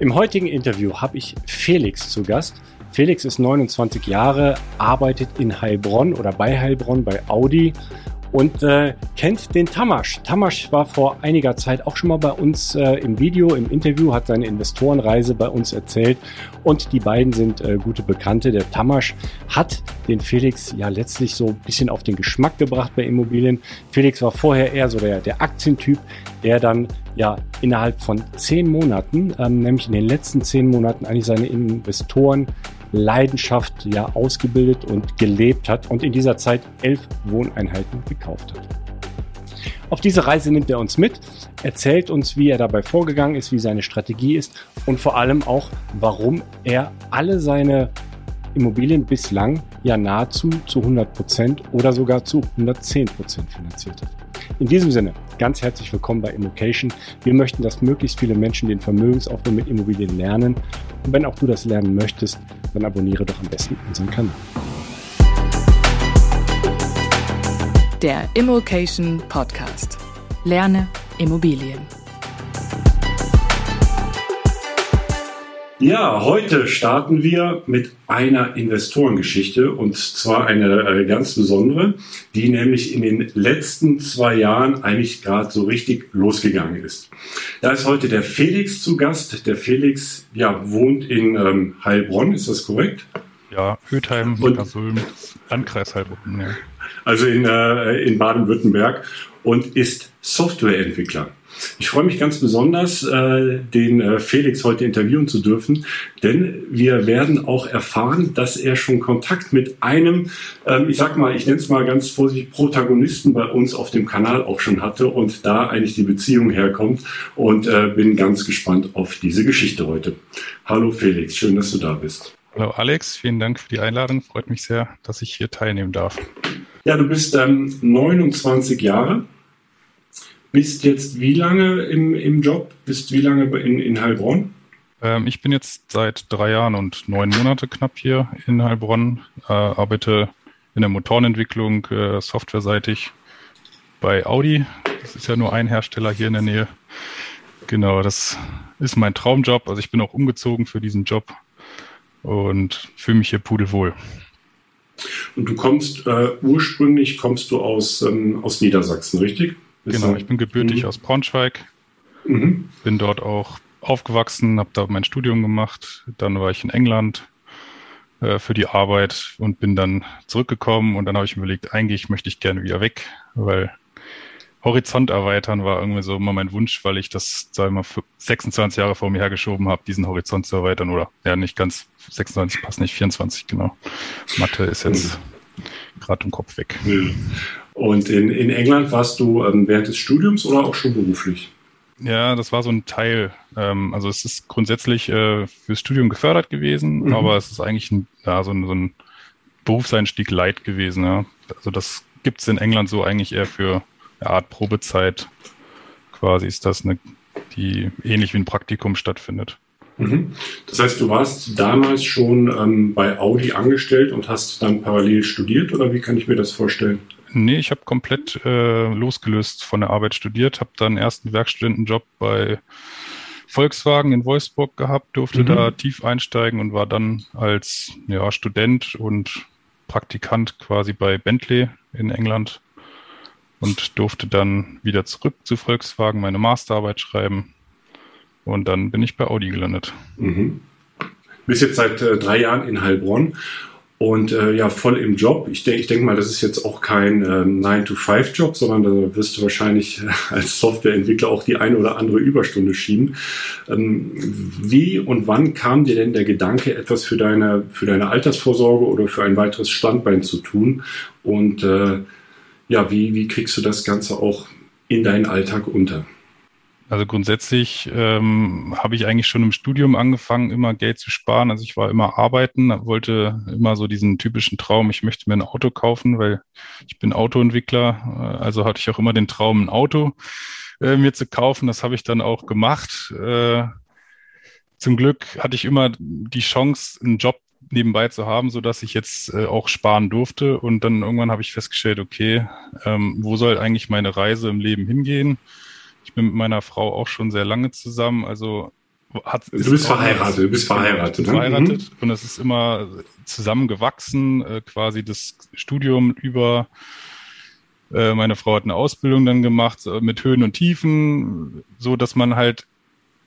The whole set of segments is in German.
Im heutigen Interview habe ich Felix zu Gast. Felix ist 29 Jahre, arbeitet in Heilbronn oder bei Heilbronn bei Audi und äh, kennt den Tamasch. Tamasch war vor einiger Zeit auch schon mal bei uns äh, im Video, im Interview, hat seine Investorenreise bei uns erzählt und die beiden sind äh, gute Bekannte. Der Tamasch hat den Felix ja letztlich so ein bisschen auf den Geschmack gebracht bei Immobilien. Felix war vorher eher so der, der Aktientyp, der dann ja innerhalb von zehn Monaten, ähm, nämlich in den letzten zehn Monaten eigentlich seine Investoren Leidenschaft ja ausgebildet und gelebt hat und in dieser Zeit elf Wohneinheiten gekauft hat. Auf diese Reise nimmt er uns mit, erzählt uns, wie er dabei vorgegangen ist, wie seine Strategie ist und vor allem auch, warum er alle seine Immobilien bislang ja nahezu zu 100 Prozent oder sogar zu 110 Prozent finanziert hat. In diesem Sinne, ganz herzlich willkommen bei Immocation. Wir möchten, dass möglichst viele Menschen den Vermögensaufbau mit Immobilien lernen. Und wenn auch du das lernen möchtest, dann abonniere doch am besten unseren Kanal. Der Immocation Podcast. Lerne Immobilien. Ja, heute starten wir mit einer Investorengeschichte und zwar eine äh, ganz besondere, die nämlich in den letzten zwei Jahren eigentlich gerade so richtig losgegangen ist. Da ist heute der Felix zu Gast. Der Felix ja, wohnt in ähm, Heilbronn, ist das korrekt? Ja, Hötheim, Neckarsulm, Landkreis Heilbronn. Ja. Also in, äh, in Baden-Württemberg und ist Softwareentwickler. Ich freue mich ganz besonders, äh, den äh, Felix heute interviewen zu dürfen, denn wir werden auch erfahren, dass er schon Kontakt mit einem, ähm, ich sag mal, ich nenne es mal ganz vorsichtig, Protagonisten bei uns auf dem Kanal auch schon hatte und da eigentlich die Beziehung herkommt und äh, bin ganz gespannt auf diese Geschichte heute. Hallo Felix, schön, dass du da bist. Hallo Alex, vielen Dank für die Einladung. Freut mich sehr, dass ich hier teilnehmen darf. Ja, du bist ähm, 29 Jahre bist jetzt wie lange im, im Job? Bist wie lange in, in Heilbronn? Ähm, ich bin jetzt seit drei Jahren und neun Monate knapp hier in Heilbronn, äh, arbeite in der Motorenentwicklung äh, softwareseitig bei Audi. Das ist ja nur ein Hersteller hier in der Nähe. Genau, das ist mein Traumjob. Also ich bin auch umgezogen für diesen Job und fühle mich hier pudelwohl. Und du kommst äh, ursprünglich kommst du aus, ähm, aus Niedersachsen, richtig? Genau, ich bin gebürtig mhm. aus Braunschweig, mhm. bin dort auch aufgewachsen, habe da mein Studium gemacht, dann war ich in England äh, für die Arbeit und bin dann zurückgekommen und dann habe ich mir überlegt, eigentlich möchte ich gerne wieder weg, weil Horizont erweitern war irgendwie so immer mein Wunsch, weil ich das, sag ich mal, 26 Jahre vor mir hergeschoben habe, diesen Horizont zu erweitern oder ja, nicht ganz 26, passt nicht, 24, genau. Mathe ist jetzt mhm. gerade im Kopf weg. Mhm. Und in, in England warst du ähm, während des Studiums oder auch schon beruflich? Ja, das war so ein Teil. Ähm, also es ist grundsätzlich äh, fürs Studium gefördert gewesen, mhm. aber es ist eigentlich ein, ja, so, ein, so ein Berufseinstieg light gewesen. Ja. Also das gibt es in England so eigentlich eher für eine Art Probezeit. Quasi ist das eine, die ähnlich wie ein Praktikum stattfindet. Mhm. Das heißt, du warst damals schon ähm, bei Audi angestellt und hast dann parallel studiert oder wie kann ich mir das vorstellen? Nee, ich habe komplett äh, losgelöst von der Arbeit studiert, habe dann erst einen Werkstudentenjob bei Volkswagen in Wolfsburg gehabt, durfte mhm. da tief einsteigen und war dann als ja, Student und Praktikant quasi bei Bentley in England und durfte dann wieder zurück zu Volkswagen meine Masterarbeit schreiben. Und dann bin ich bei Audi gelandet. Mhm. Bist jetzt seit äh, drei Jahren in Heilbronn und äh, ja, voll im Job. Ich denke ich denk mal, das ist jetzt auch kein ähm, 9-to-5-Job, sondern da wirst du wahrscheinlich äh, als Softwareentwickler auch die eine oder andere Überstunde schieben. Ähm, wie und wann kam dir denn der Gedanke, etwas für deine, für deine Altersvorsorge oder für ein weiteres Standbein zu tun? Und äh, ja, wie, wie kriegst du das Ganze auch in deinen Alltag unter? Also grundsätzlich ähm, habe ich eigentlich schon im Studium angefangen, immer Geld zu sparen. Also ich war immer arbeiten, wollte immer so diesen typischen Traum, ich möchte mir ein Auto kaufen, weil ich bin Autoentwickler. Äh, also hatte ich auch immer den Traum, ein Auto äh, mir zu kaufen. Das habe ich dann auch gemacht. Äh, zum Glück hatte ich immer die Chance, einen Job nebenbei zu haben, so dass ich jetzt äh, auch sparen durfte. Und dann irgendwann habe ich festgestellt, okay, ähm, wo soll eigentlich meine Reise im Leben hingehen? Ich bin mit meiner Frau auch schon sehr lange zusammen. Also hat. Du bist verheiratet, du bist verheiratet. Ne? Verheiratet mhm. und es ist immer zusammengewachsen, äh, quasi das Studium über. Äh, meine Frau hat eine Ausbildung dann gemacht mit Höhen und Tiefen, so dass man halt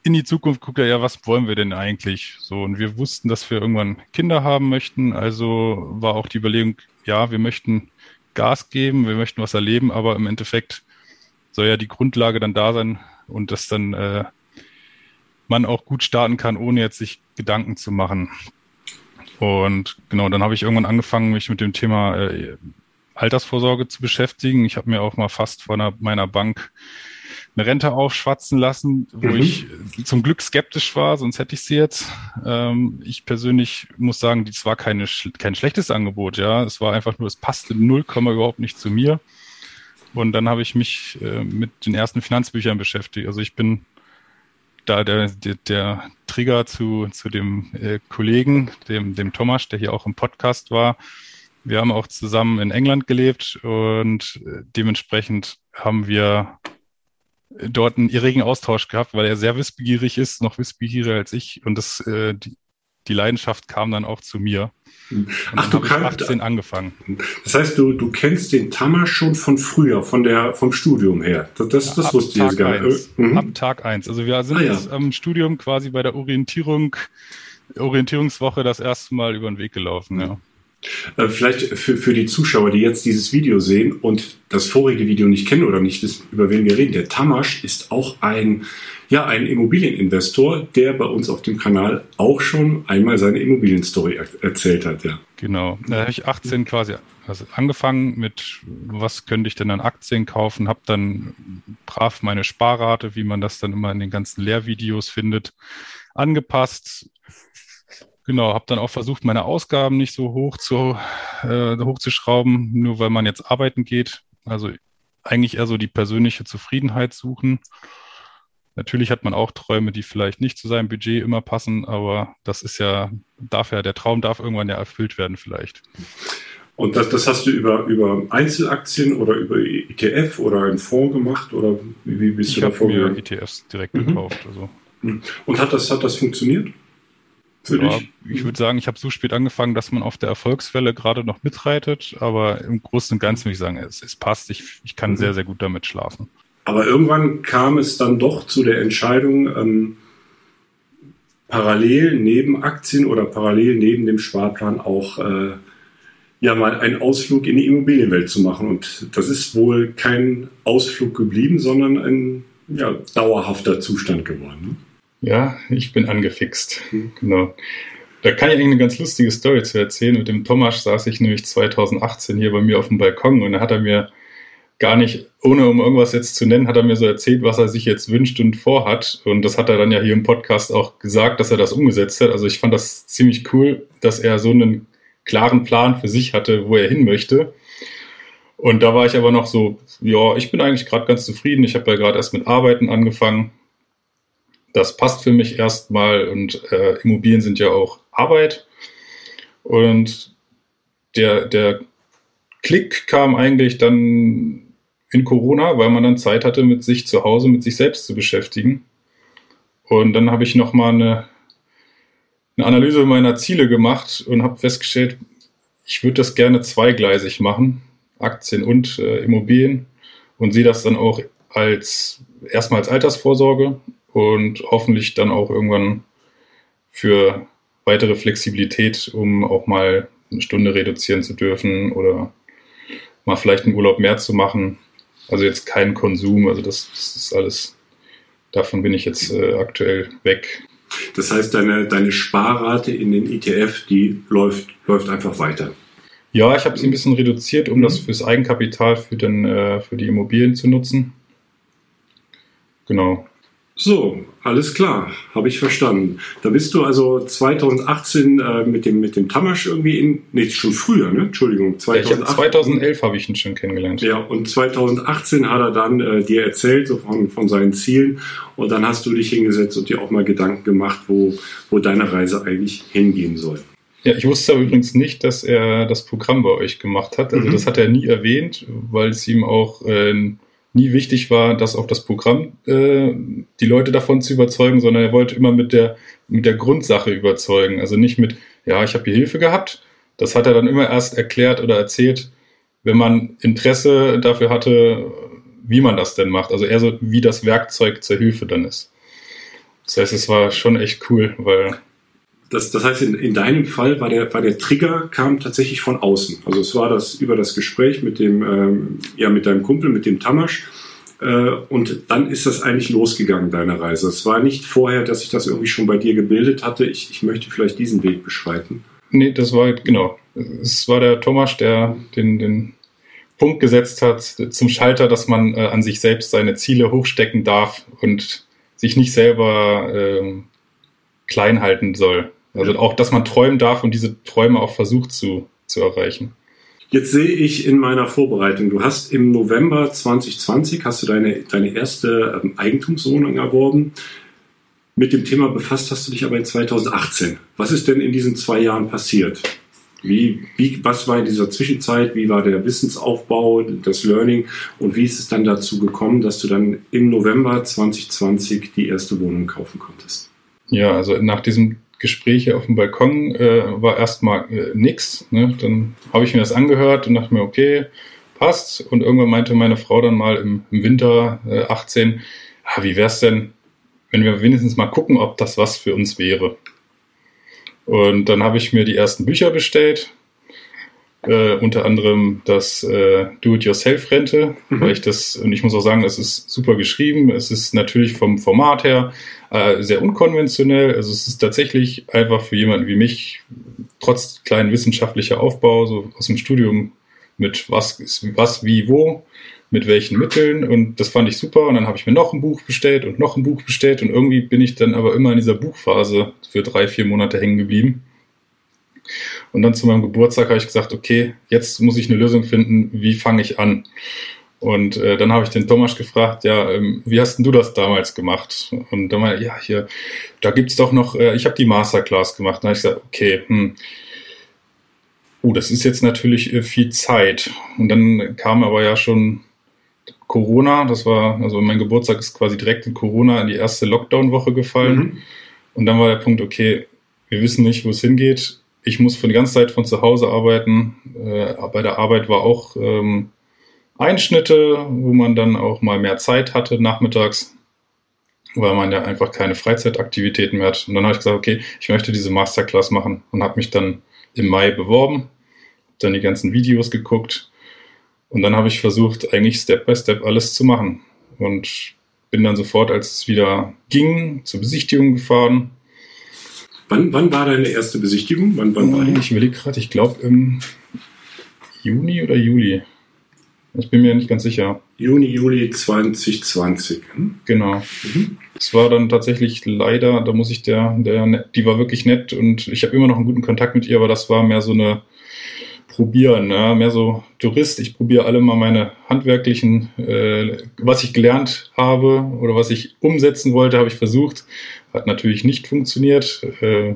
in die Zukunft guckt, ja, was wollen wir denn eigentlich? So, und wir wussten, dass wir irgendwann Kinder haben möchten. Also war auch die Überlegung, ja, wir möchten Gas geben, wir möchten was erleben, aber im Endeffekt soll ja die Grundlage dann da sein und dass dann äh, man auch gut starten kann, ohne jetzt sich Gedanken zu machen. Und genau, dann habe ich irgendwann angefangen, mich mit dem Thema äh, Altersvorsorge zu beschäftigen. Ich habe mir auch mal fast von einer, meiner Bank eine Rente aufschwatzen lassen, wo mhm. ich zum Glück skeptisch war, sonst hätte ich sie jetzt. Ähm, ich persönlich muss sagen, das war keine, kein schlechtes Angebot, ja. Es war einfach nur, es passte null Komma überhaupt nicht zu mir. Und dann habe ich mich äh, mit den ersten Finanzbüchern beschäftigt. Also ich bin da der, der, der Trigger zu, zu dem äh, Kollegen, dem, dem Thomas, der hier auch im Podcast war. Wir haben auch zusammen in England gelebt und äh, dementsprechend haben wir dort einen irrigen Austausch gehabt, weil er sehr wissbegierig ist, noch wissbegieriger als ich. Und das, äh, die, die Leidenschaft kam dann auch zu mir. Und Ach, du kannst 18 angefangen. Das heißt, du, du kennst den Tammer schon von früher, von der, vom Studium her. Das, das, das wusste ich jetzt gar nicht. Mhm. Ab Tag eins. Also wir sind ah, ja. am Studium quasi bei der Orientierung, Orientierungswoche das erste Mal über den Weg gelaufen, ja. Äh, vielleicht für, für die Zuschauer, die jetzt dieses Video sehen und das vorige Video nicht kennen oder nicht wissen, über wen wir reden. Der Tamasch ist auch ein, ja, ein Immobilieninvestor, der bei uns auf dem Kanal auch schon einmal seine Immobilienstory er erzählt hat. Ja. Genau. Da habe ich 18 quasi also angefangen mit, was könnte ich denn an Aktien kaufen, habe dann brav meine Sparrate, wie man das dann immer in den ganzen Lehrvideos findet, angepasst, Genau, habe dann auch versucht, meine Ausgaben nicht so hoch zu äh, hochzuschrauben, nur weil man jetzt arbeiten geht. Also eigentlich eher so die persönliche Zufriedenheit suchen. Natürlich hat man auch Träume, die vielleicht nicht zu seinem Budget immer passen, aber das ist ja, darf ja, der Traum darf irgendwann ja erfüllt werden vielleicht. Und das, das hast du über, über Einzelaktien oder über ETF oder einen Fonds gemacht oder wie, wie bist ich du da vorgegangen? Ich habe mir ETFs direkt mhm. gekauft. Also. Und hat das, hat das funktioniert? Für ja, dich? Ich würde sagen, ich habe so spät angefangen, dass man auf der Erfolgswelle gerade noch mitreitet, aber im Großen und Ganzen würde ich sagen, es, es passt. Ich, ich kann mhm. sehr, sehr gut damit schlafen. Aber irgendwann kam es dann doch zu der Entscheidung, ähm, parallel neben Aktien oder parallel neben dem Sparplan auch äh, ja mal einen Ausflug in die Immobilienwelt zu machen. Und das ist wohl kein Ausflug geblieben, sondern ein ja, dauerhafter Zustand geworden. Ne? Ja, ich bin angefixt. Mhm. Genau. Da kann ich eigentlich eine ganz lustige Story zu erzählen. Mit dem Thomas saß ich nämlich 2018 hier bei mir auf dem Balkon und da hat er mir gar nicht, ohne um irgendwas jetzt zu nennen, hat er mir so erzählt, was er sich jetzt wünscht und vorhat. Und das hat er dann ja hier im Podcast auch gesagt, dass er das umgesetzt hat. Also ich fand das ziemlich cool, dass er so einen klaren Plan für sich hatte, wo er hin möchte. Und da war ich aber noch so, ja, ich bin eigentlich gerade ganz zufrieden. Ich habe ja gerade erst mit Arbeiten angefangen das passt für mich erstmal und äh, Immobilien sind ja auch Arbeit. Und der, der Klick kam eigentlich dann in Corona, weil man dann Zeit hatte, mit sich zu Hause, mit sich selbst zu beschäftigen. Und dann habe ich nochmal eine, eine Analyse meiner Ziele gemacht und habe festgestellt, ich würde das gerne zweigleisig machen, Aktien und äh, Immobilien, und sehe das dann auch als erstmal als Altersvorsorge und hoffentlich dann auch irgendwann für weitere Flexibilität, um auch mal eine Stunde reduzieren zu dürfen oder mal vielleicht einen Urlaub mehr zu machen. Also jetzt kein Konsum, also das, das ist alles, davon bin ich jetzt äh, aktuell weg. Das heißt, deine, deine Sparrate in den ETF, die läuft, läuft einfach weiter. Ja, ich habe sie ein bisschen reduziert, um mhm. das fürs Eigenkapital für, den, äh, für die Immobilien zu nutzen. Genau. So, alles klar, habe ich verstanden. Da bist du also 2018 äh, mit dem mit dem Tamasch irgendwie in, nee, schon früher, ne? Entschuldigung, 2008, ja, 2011 habe ich ihn schon kennengelernt. Ja, und 2018 hat er dann äh, dir erzählt so von, von seinen Zielen und dann hast du dich hingesetzt und dir auch mal Gedanken gemacht, wo, wo deine Reise eigentlich hingehen soll. Ja, ich wusste aber übrigens nicht, dass er das Programm bei euch gemacht hat. Also mhm. das hat er nie erwähnt, weil es ihm auch äh, nie wichtig war, das auf das Programm äh, die Leute davon zu überzeugen, sondern er wollte immer mit der, mit der Grundsache überzeugen. Also nicht mit, ja, ich habe hier Hilfe gehabt. Das hat er dann immer erst erklärt oder erzählt, wenn man Interesse dafür hatte, wie man das denn macht. Also eher so, wie das Werkzeug zur Hilfe dann ist. Das heißt, es war schon echt cool, weil das, das heißt, in, in deinem Fall war der, war der Trigger kam tatsächlich von außen. Also es war das über das Gespräch mit dem, ähm, ja, mit deinem Kumpel, mit dem Tamasch. Äh, und dann ist das eigentlich losgegangen, deine Reise. Es war nicht vorher, dass ich das irgendwie schon bei dir gebildet hatte. Ich, ich möchte vielleicht diesen Weg beschreiten. Nee, das war genau. Es war der Thomas, der den, den Punkt gesetzt hat zum Schalter, dass man äh, an sich selbst seine Ziele hochstecken darf und sich nicht selber ähm, klein halten soll. Also auch, dass man träumen darf und diese Träume auch versucht zu, zu erreichen. Jetzt sehe ich in meiner Vorbereitung, du hast im November 2020 hast du deine, deine erste ähm, Eigentumswohnung erworben. Mit dem Thema befasst hast du dich aber in 2018. Was ist denn in diesen zwei Jahren passiert? Wie, wie, was war in dieser Zwischenzeit? Wie war der Wissensaufbau, das Learning? Und wie ist es dann dazu gekommen, dass du dann im November 2020 die erste Wohnung kaufen konntest? Ja, also nach diesem Gespräche auf dem Balkon äh, war erstmal äh, nix. Ne? Dann habe ich mir das angehört und dachte mir, okay, passt. Und irgendwann meinte meine Frau dann mal im, im Winter äh, 18, ah, wie wär's denn, wenn wir wenigstens mal gucken, ob das was für uns wäre. Und dann habe ich mir die ersten Bücher bestellt, äh, unter anderem das äh, Do-it-yourself-Rente, mhm. weil ich das, und ich muss auch sagen, es ist super geschrieben, es ist natürlich vom Format her äh, sehr unkonventionell, also es ist tatsächlich einfach für jemanden wie mich, trotz kleinen wissenschaftlicher Aufbau, so aus dem Studium mit was was, wie, wo, mit welchen Mitteln. Und das fand ich super. Und dann habe ich mir noch ein Buch bestellt und noch ein Buch bestellt. Und irgendwie bin ich dann aber immer in dieser Buchphase für drei, vier Monate hängen geblieben und dann zu meinem Geburtstag habe ich gesagt, okay, jetzt muss ich eine Lösung finden, wie fange ich an? Und äh, dann habe ich den Thomas gefragt, ja, ähm, wie hast denn du das damals gemacht? Und dann meinte ja, hier, da gibt's doch noch, äh, ich habe die Masterclass gemacht. Dann habe ich gesagt, okay, hm, oh, das ist jetzt natürlich äh, viel Zeit. Und dann kam aber ja schon Corona, das war, also mein Geburtstag ist quasi direkt in Corona in die erste Lockdown-Woche gefallen. Mhm. Und dann war der Punkt, okay, wir wissen nicht, wo es hingeht ich muss für die ganze Zeit von zu Hause arbeiten. Äh, bei der Arbeit war auch ähm, Einschnitte, wo man dann auch mal mehr Zeit hatte nachmittags, weil man ja einfach keine Freizeitaktivitäten mehr hat. Und dann habe ich gesagt, okay, ich möchte diese Masterclass machen und habe mich dann im Mai beworben, dann die ganzen Videos geguckt und dann habe ich versucht, eigentlich Step by Step alles zu machen und bin dann sofort, als es wieder ging, zur Besichtigung gefahren Wann, wann war deine erste Besichtigung? Wann, wann war ich überlege gerade, ich glaube im Juni oder Juli. Ich bin mir nicht ganz sicher. Juni, Juli 2020. Hm? Genau. Mhm. Es war dann tatsächlich leider, da muss ich der, der, die war wirklich nett und ich habe immer noch einen guten Kontakt mit ihr, aber das war mehr so eine Probieren, ne? mehr so Tourist. Ich probiere alle mal meine handwerklichen, äh, was ich gelernt habe oder was ich umsetzen wollte, habe ich versucht. Hat natürlich nicht funktioniert. Äh,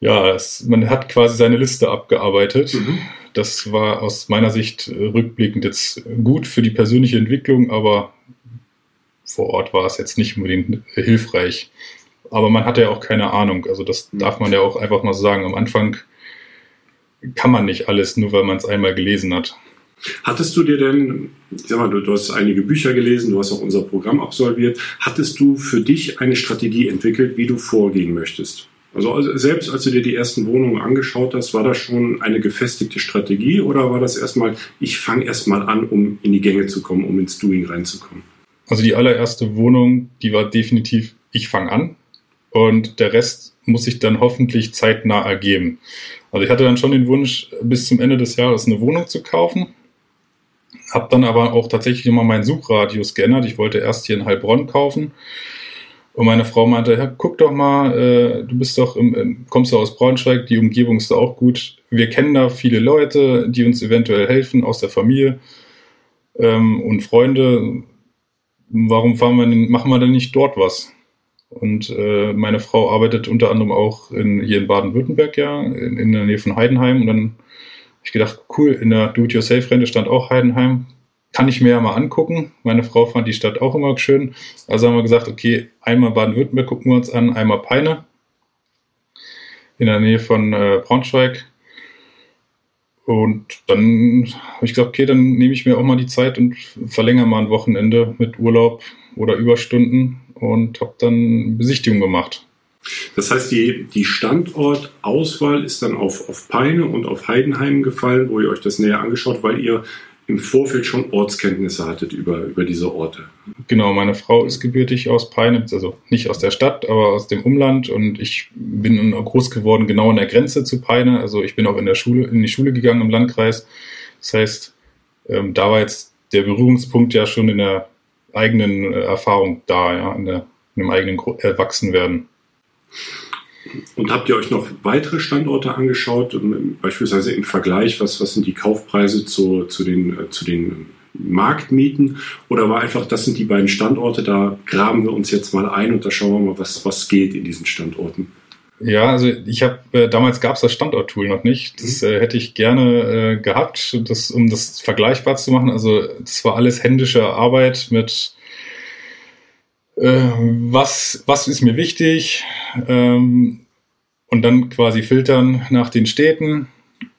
ja, es, man hat quasi seine Liste abgearbeitet. Mhm. Das war aus meiner Sicht rückblickend jetzt gut für die persönliche Entwicklung, aber vor Ort war es jetzt nicht unbedingt hilfreich. Aber man hatte ja auch keine Ahnung. Also das darf man ja auch einfach mal sagen. Am Anfang kann man nicht alles, nur weil man es einmal gelesen hat. Hattest du dir denn, ich sag mal, du, du, hast einige Bücher gelesen, du hast auch unser Programm absolviert, hattest du für dich eine Strategie entwickelt, wie du vorgehen möchtest? Also, also selbst als du dir die ersten Wohnungen angeschaut hast, war das schon eine gefestigte Strategie oder war das erstmal, ich fange erstmal an, um in die Gänge zu kommen, um ins Doing reinzukommen? Also die allererste Wohnung, die war definitiv, ich fange an und der Rest muss sich dann hoffentlich zeitnah ergeben. Also ich hatte dann schon den Wunsch, bis zum Ende des Jahres eine Wohnung zu kaufen habe dann aber auch tatsächlich immer meinen Suchradius geändert. Ich wollte erst hier in Heilbronn kaufen. Und meine Frau meinte, ja, guck doch mal, äh, du bist doch im, kommst du aus Braunschweig, die Umgebung ist da auch gut. Wir kennen da viele Leute, die uns eventuell helfen aus der Familie ähm, und Freunde. Warum fahren wir machen wir denn nicht dort was? Und äh, meine Frau arbeitet unter anderem auch in, hier in Baden-Württemberg, ja, in, in der Nähe von Heidenheim. Und dann ich gedacht, cool, in der Do-it-yourself-Rente stand auch Heidenheim. kann ich mir ja mal angucken. Meine Frau fand die Stadt auch immer schön. Also haben wir gesagt, okay, einmal Baden-Württemberg gucken wir uns an, einmal Peine in der Nähe von äh, Braunschweig. Und dann habe ich gesagt, okay, dann nehme ich mir auch mal die Zeit und verlängere mal ein Wochenende mit Urlaub oder Überstunden und habe dann Besichtigung gemacht. Das heißt, die, die Standortauswahl ist dann auf, auf Peine und auf Heidenheim gefallen, wo ihr euch das näher angeschaut, weil ihr im Vorfeld schon Ortskenntnisse hattet über, über diese Orte. Genau, meine Frau ist gebürtig aus Peine, also nicht aus der Stadt, aber aus dem Umland und ich bin groß geworden genau an der Grenze zu Peine. Also ich bin auch in der Schule, in die Schule gegangen im Landkreis. Das heißt, ähm, da war jetzt der Berührungspunkt ja schon in der eigenen äh, Erfahrung da, ja, in, der, in dem eigenen Erwachsenwerden. Und habt ihr euch noch weitere Standorte angeschaut, beispielsweise im Vergleich, was, was sind die Kaufpreise zu, zu, den, äh, zu den Marktmieten? Oder war einfach, das sind die beiden Standorte, da graben wir uns jetzt mal ein und da schauen wir mal, was, was geht in diesen Standorten? Ja, also ich habe äh, damals gab es das Standorttool noch nicht. Das mhm. äh, hätte ich gerne äh, gehabt, das, um das vergleichbar zu machen. Also das war alles händische Arbeit mit äh, was, was ist mir wichtig ähm, und dann quasi filtern nach den Städten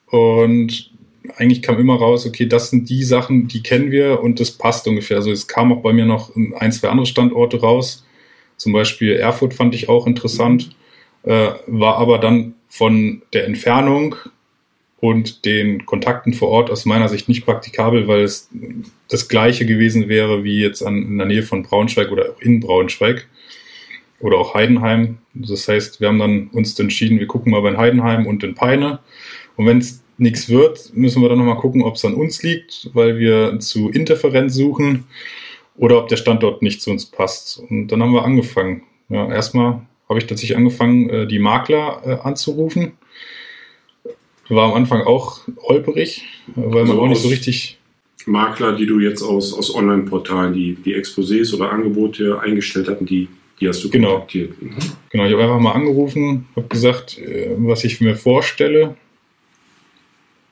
und eigentlich kam immer raus, okay, das sind die Sachen, die kennen wir und das passt ungefähr. Also es kam auch bei mir noch ein, zwei andere Standorte raus. Zum Beispiel Erfurt fand ich auch interessant, äh, war aber dann von der Entfernung und den Kontakten vor Ort aus meiner Sicht nicht praktikabel, weil es das gleiche gewesen wäre wie jetzt an, in der Nähe von Braunschweig oder auch in Braunschweig oder auch Heidenheim. Das heißt, wir haben dann uns entschieden, wir gucken mal bei Heidenheim und in Peine. Und wenn es nichts wird, müssen wir dann nochmal gucken, ob es an uns liegt, weil wir zu Interferenz suchen oder ob der Standort nicht zu uns passt. Und dann haben wir angefangen. Ja, erstmal habe ich tatsächlich angefangen, äh, die Makler äh, anzurufen war am Anfang auch holperig, weil man also auch nicht so richtig. Makler, die du jetzt aus, aus Online-Portalen, die, die Exposés oder Angebote eingestellt hatten, die, die hast du genau. kontaktiert. Mhm. Genau, ich habe einfach mal angerufen, habe gesagt, äh, was ich mir vorstelle.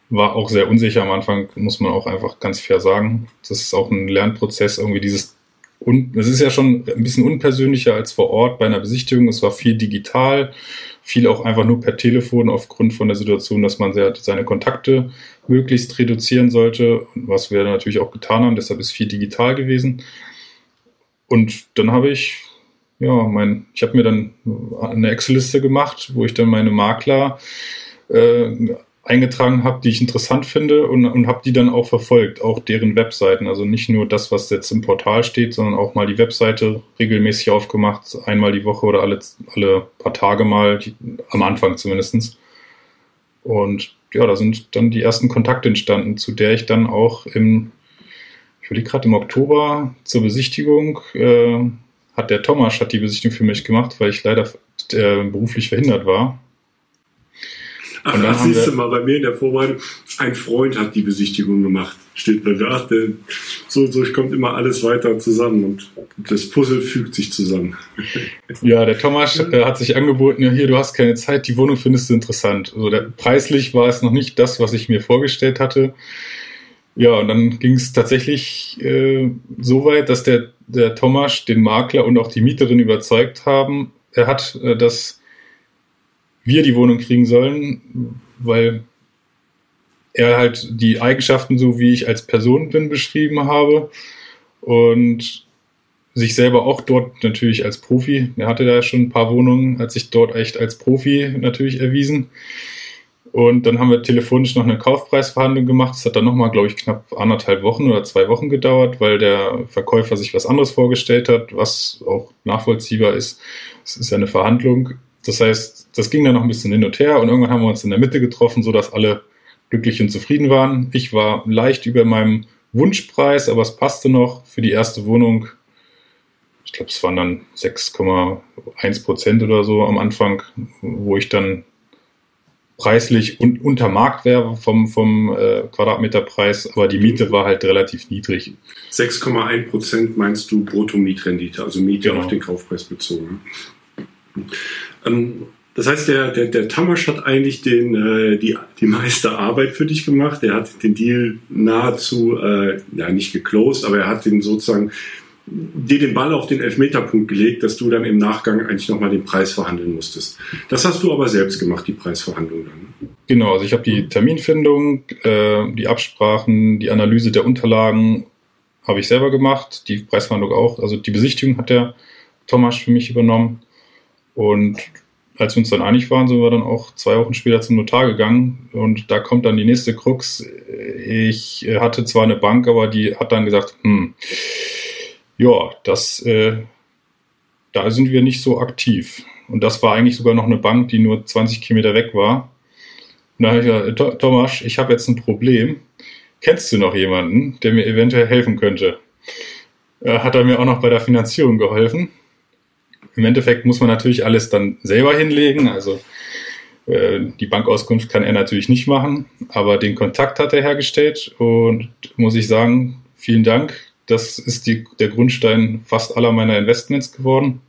War auch sehr unsicher am Anfang, muss man auch einfach ganz fair sagen. Das ist auch ein Lernprozess, irgendwie dieses und es ist ja schon ein bisschen unpersönlicher als vor Ort bei einer Besichtigung. Es war viel digital, viel auch einfach nur per Telefon aufgrund von der Situation, dass man seine Kontakte möglichst reduzieren sollte, was wir natürlich auch getan haben. Deshalb ist viel digital gewesen. Und dann habe ich, ja, mein, ich habe mir dann eine Excel-Liste gemacht, wo ich dann meine Makler äh, eingetragen habe, die ich interessant finde und, und habe die dann auch verfolgt, auch deren Webseiten. Also nicht nur das, was jetzt im Portal steht, sondern auch mal die Webseite regelmäßig aufgemacht, einmal die Woche oder alle, alle paar Tage mal, die, am Anfang zumindestens. Und ja, da sind dann die ersten Kontakte entstanden, zu der ich dann auch im, ich würde gerade im Oktober zur Besichtigung, äh, hat der Thomas hat die Besichtigung für mich gemacht, weil ich leider äh, beruflich verhindert war. Ach, und dann ach, siehst du mal, bei mir in der Vorbereitung, ein Freund hat die Besichtigung gemacht. Steht da, ach, der, so, so kommt immer alles weiter zusammen und das Puzzle fügt sich zusammen. Ja, der Thomas äh, hat sich angeboten, ja, hier, du hast keine Zeit, die Wohnung findest du interessant. Also der, preislich war es noch nicht das, was ich mir vorgestellt hatte. Ja, und dann ging es tatsächlich äh, so weit, dass der, der Thomas den Makler und auch die Mieterin überzeugt haben. Er hat äh, das wir die Wohnung kriegen sollen, weil er halt die Eigenschaften, so wie ich als Person bin, beschrieben habe und sich selber auch dort natürlich als Profi, er hatte da schon ein paar Wohnungen, hat sich dort echt als Profi natürlich erwiesen. Und dann haben wir telefonisch noch eine Kaufpreisverhandlung gemacht. Das hat dann nochmal, glaube ich, knapp anderthalb Wochen oder zwei Wochen gedauert, weil der Verkäufer sich was anderes vorgestellt hat, was auch nachvollziehbar ist. Es ist ja eine Verhandlung. Das heißt, das ging dann noch ein bisschen hin und her und irgendwann haben wir uns in der Mitte getroffen, sodass alle glücklich und zufrieden waren. Ich war leicht über meinem Wunschpreis, aber es passte noch für die erste Wohnung. Ich glaube, es waren dann 6,1 Prozent oder so am Anfang, wo ich dann preislich un unter Markt wäre vom, vom äh, Quadratmeterpreis, aber die Miete war halt relativ niedrig. 6,1 Prozent meinst du Brutto-Mietrendite, also Miete genau. auf den Kaufpreis bezogen. Ähm, Das heißt, der, der, der Tamasch hat eigentlich den, äh, die, die meiste Arbeit für dich gemacht. Er hat den Deal nahezu, äh, ja nicht geclosed, aber er hat den sozusagen dir den Ball auf den Elfmeterpunkt gelegt, dass du dann im Nachgang eigentlich nochmal den Preis verhandeln musstest. Das hast du aber selbst gemacht, die Preisverhandlung dann. Genau, also ich habe die Terminfindung, äh, die Absprachen, die Analyse der Unterlagen habe ich selber gemacht, die Preisverhandlung auch. Also die Besichtigung hat der Thomas für mich übernommen. Und als wir uns dann einig waren, sind wir dann auch zwei Wochen später zum Notar gegangen. Und da kommt dann die nächste Krux. Ich hatte zwar eine Bank, aber die hat dann gesagt, hm, ja, das, äh, da sind wir nicht so aktiv. Und das war eigentlich sogar noch eine Bank, die nur 20 Kilometer weg war. Und da habe ich gesagt, Thomas, ich habe jetzt ein Problem. Kennst du noch jemanden, der mir eventuell helfen könnte? Äh, hat er mir auch noch bei der Finanzierung geholfen. Im Endeffekt muss man natürlich alles dann selber hinlegen. Also äh, die Bankauskunft kann er natürlich nicht machen, aber den Kontakt hat er hergestellt und muss ich sagen, vielen Dank. Das ist die, der Grundstein fast aller meiner Investments geworden.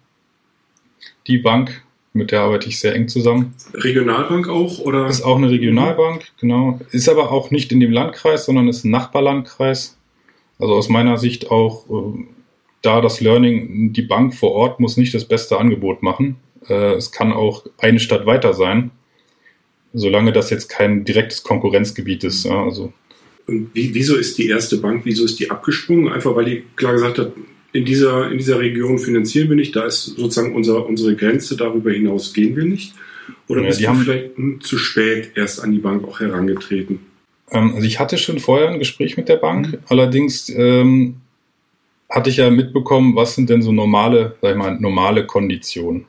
Die Bank, mit der arbeite ich sehr eng zusammen. Regionalbank auch? Oder? Ist auch eine Regionalbank, genau. Ist aber auch nicht in dem Landkreis, sondern ist ein Nachbarlandkreis. Also aus meiner Sicht auch äh, da das Learning, die Bank vor Ort muss nicht das beste Angebot machen. Äh, es kann auch eine Stadt weiter sein, solange das jetzt kein direktes Konkurrenzgebiet ist. Ja, also und wie, wieso ist die erste Bank, wieso ist die abgesprungen? Einfach weil die klar gesagt hat, in dieser, in dieser Region finanzieren wir nicht, da ist sozusagen unser, unsere Grenze, darüber hinaus gehen wir nicht. Oder ja, bist du haben, vielleicht hm, zu spät erst an die Bank auch herangetreten? Ähm, also ich hatte schon vorher ein Gespräch mit der Bank, mhm. allerdings ähm, hatte ich ja mitbekommen, was sind denn so normale, sag ich mal, normale Konditionen.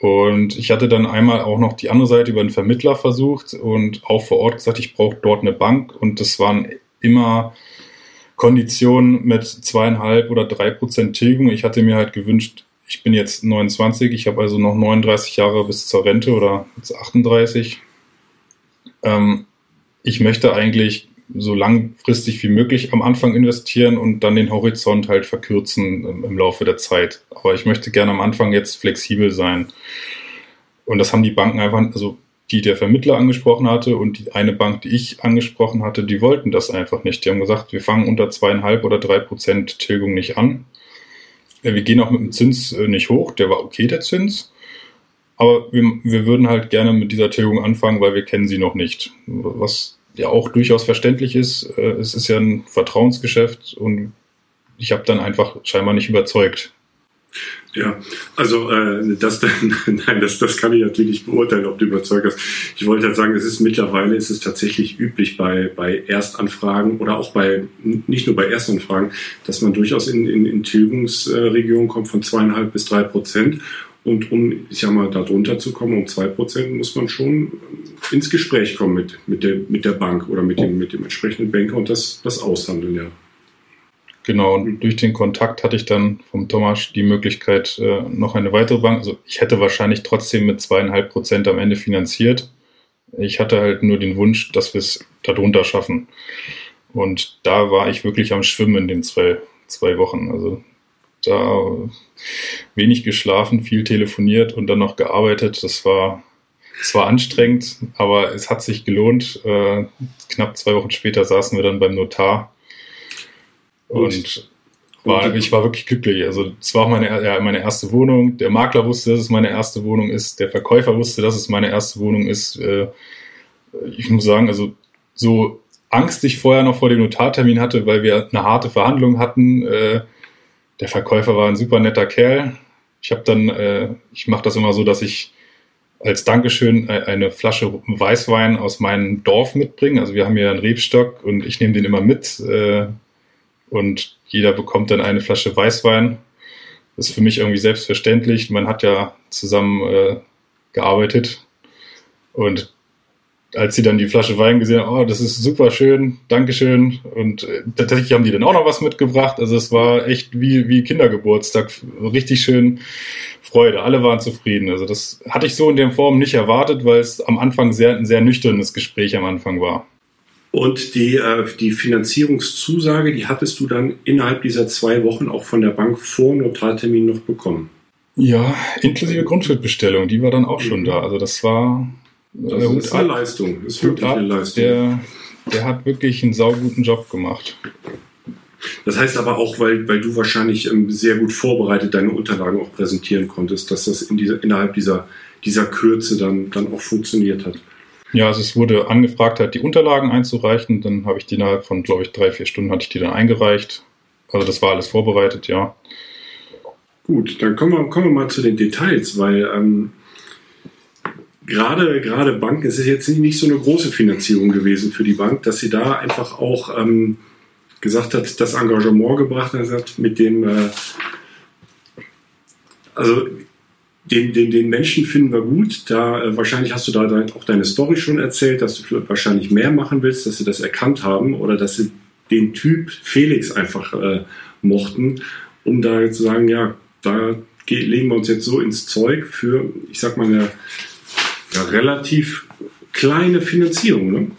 Und ich hatte dann einmal auch noch die andere Seite über einen Vermittler versucht und auch vor Ort gesagt, ich brauche dort eine Bank. Und das waren immer Konditionen mit zweieinhalb oder drei Prozent Tilgung. Ich hatte mir halt gewünscht, ich bin jetzt 29, ich habe also noch 39 Jahre bis zur Rente oder jetzt 38. Ähm, ich möchte eigentlich so langfristig wie möglich am Anfang investieren und dann den Horizont halt verkürzen im, im, Laufe der Zeit. Aber ich möchte gerne am Anfang jetzt flexibel sein. Und das haben die Banken einfach, also die der Vermittler angesprochen hatte und die eine Bank, die ich angesprochen hatte, die wollten das einfach nicht. Die haben gesagt, wir fangen unter zweieinhalb oder drei Prozent Tilgung nicht an. Wir gehen auch mit dem Zins äh, nicht hoch, der war okay, der Zins. Aber wir, wir würden halt gerne mit dieser Tilgung anfangen, weil wir kennen sie noch nicht. Was ja auch durchaus verständlich ist. Äh, es ist ja ein Vertrauensgeschäft und ich habe dann einfach scheinbar nicht überzeugt. Ja, also äh, das, nein, das, das kann ich natürlich beurteilen, ob du überzeugt hast. Ich wollte halt sagen, es ist mittlerweile ist es tatsächlich üblich bei, bei Erstanfragen oder auch bei nicht nur bei Erstanfragen, dass man durchaus in, in, in Tilgungsregionen kommt von zweieinhalb bis drei Prozent und um, ich sag mal, darunter zu kommen, um zwei Prozent, muss man schon ins Gespräch kommen mit, mit, der, mit der Bank oder mit dem, mit dem entsprechenden Banker und das, das aushandeln, ja. Genau, und durch den Kontakt hatte ich dann vom Thomas die Möglichkeit, äh, noch eine weitere Bank. Also ich hätte wahrscheinlich trotzdem mit zweieinhalb Prozent am Ende finanziert. Ich hatte halt nur den Wunsch, dass wir es darunter schaffen. Und da war ich wirklich am Schwimmen in den zwei, zwei Wochen. Also da wenig geschlafen, viel telefoniert und dann noch gearbeitet. Das war, das war anstrengend, aber es hat sich gelohnt. Äh, knapp zwei Wochen später saßen wir dann beim Notar und war, ich war wirklich glücklich. Also es war auch meine, ja, meine erste Wohnung. Der Makler wusste, dass es meine erste Wohnung ist. Der Verkäufer wusste, dass es meine erste Wohnung ist. Äh, ich muss sagen, also so Angst ich vorher noch vor dem Notartermin hatte, weil wir eine harte Verhandlung hatten, äh, der Verkäufer war ein super netter Kerl. Ich habe dann, äh, ich mache das immer so, dass ich als Dankeschön äh, eine Flasche Weißwein aus meinem Dorf mitbringe. Also wir haben hier einen Rebstock und ich nehme den immer mit äh, und jeder bekommt dann eine Flasche Weißwein. Das ist für mich irgendwie selbstverständlich. Man hat ja zusammen äh, gearbeitet und als sie dann die Flasche Wein gesehen haben, oh, das ist super schön, Dankeschön. Und äh, tatsächlich haben die dann auch noch was mitgebracht. Also es war echt wie, wie Kindergeburtstag, richtig schön Freude. Alle waren zufrieden. Also das hatte ich so in der Form nicht erwartet, weil es am Anfang sehr, ein sehr nüchternes Gespräch am Anfang war. Und die, äh, die Finanzierungszusage, die hattest du dann innerhalb dieser zwei Wochen auch von der Bank vor Notartermin noch bekommen? Ja, inklusive Grundschuldbestellung, die war dann auch schon da. Also das war das äh, ist eine Leistung. Das ist wirklich eine Leistung. Der, der hat wirklich einen sauguten Job gemacht. Das heißt aber auch, weil, weil du wahrscheinlich ähm, sehr gut vorbereitet deine Unterlagen auch präsentieren konntest, dass das in dieser, innerhalb dieser, dieser Kürze dann, dann auch funktioniert hat. Ja, also es wurde angefragt, halt die Unterlagen einzureichen. Dann habe ich die innerhalb von, glaube ich, drei, vier Stunden hatte ich die dann eingereicht. Also das war alles vorbereitet, ja. Gut, dann kommen wir, kommen wir mal zu den Details, weil ähm, gerade, gerade Bank, es ist jetzt nicht so eine große Finanzierung gewesen für die Bank, dass sie da einfach auch ähm, gesagt hat, das Engagement gebracht hat, mit dem, äh, also den, den, den Menschen finden wir gut. Da äh, wahrscheinlich hast du da dein, auch deine Story schon erzählt, dass du wahrscheinlich mehr machen willst, dass sie das erkannt haben oder dass sie den Typ Felix einfach äh, mochten, um da zu sagen, ja, da legen wir uns jetzt so ins Zeug für, ich sag mal, eine ja, relativ kleine Finanzierung. Ne?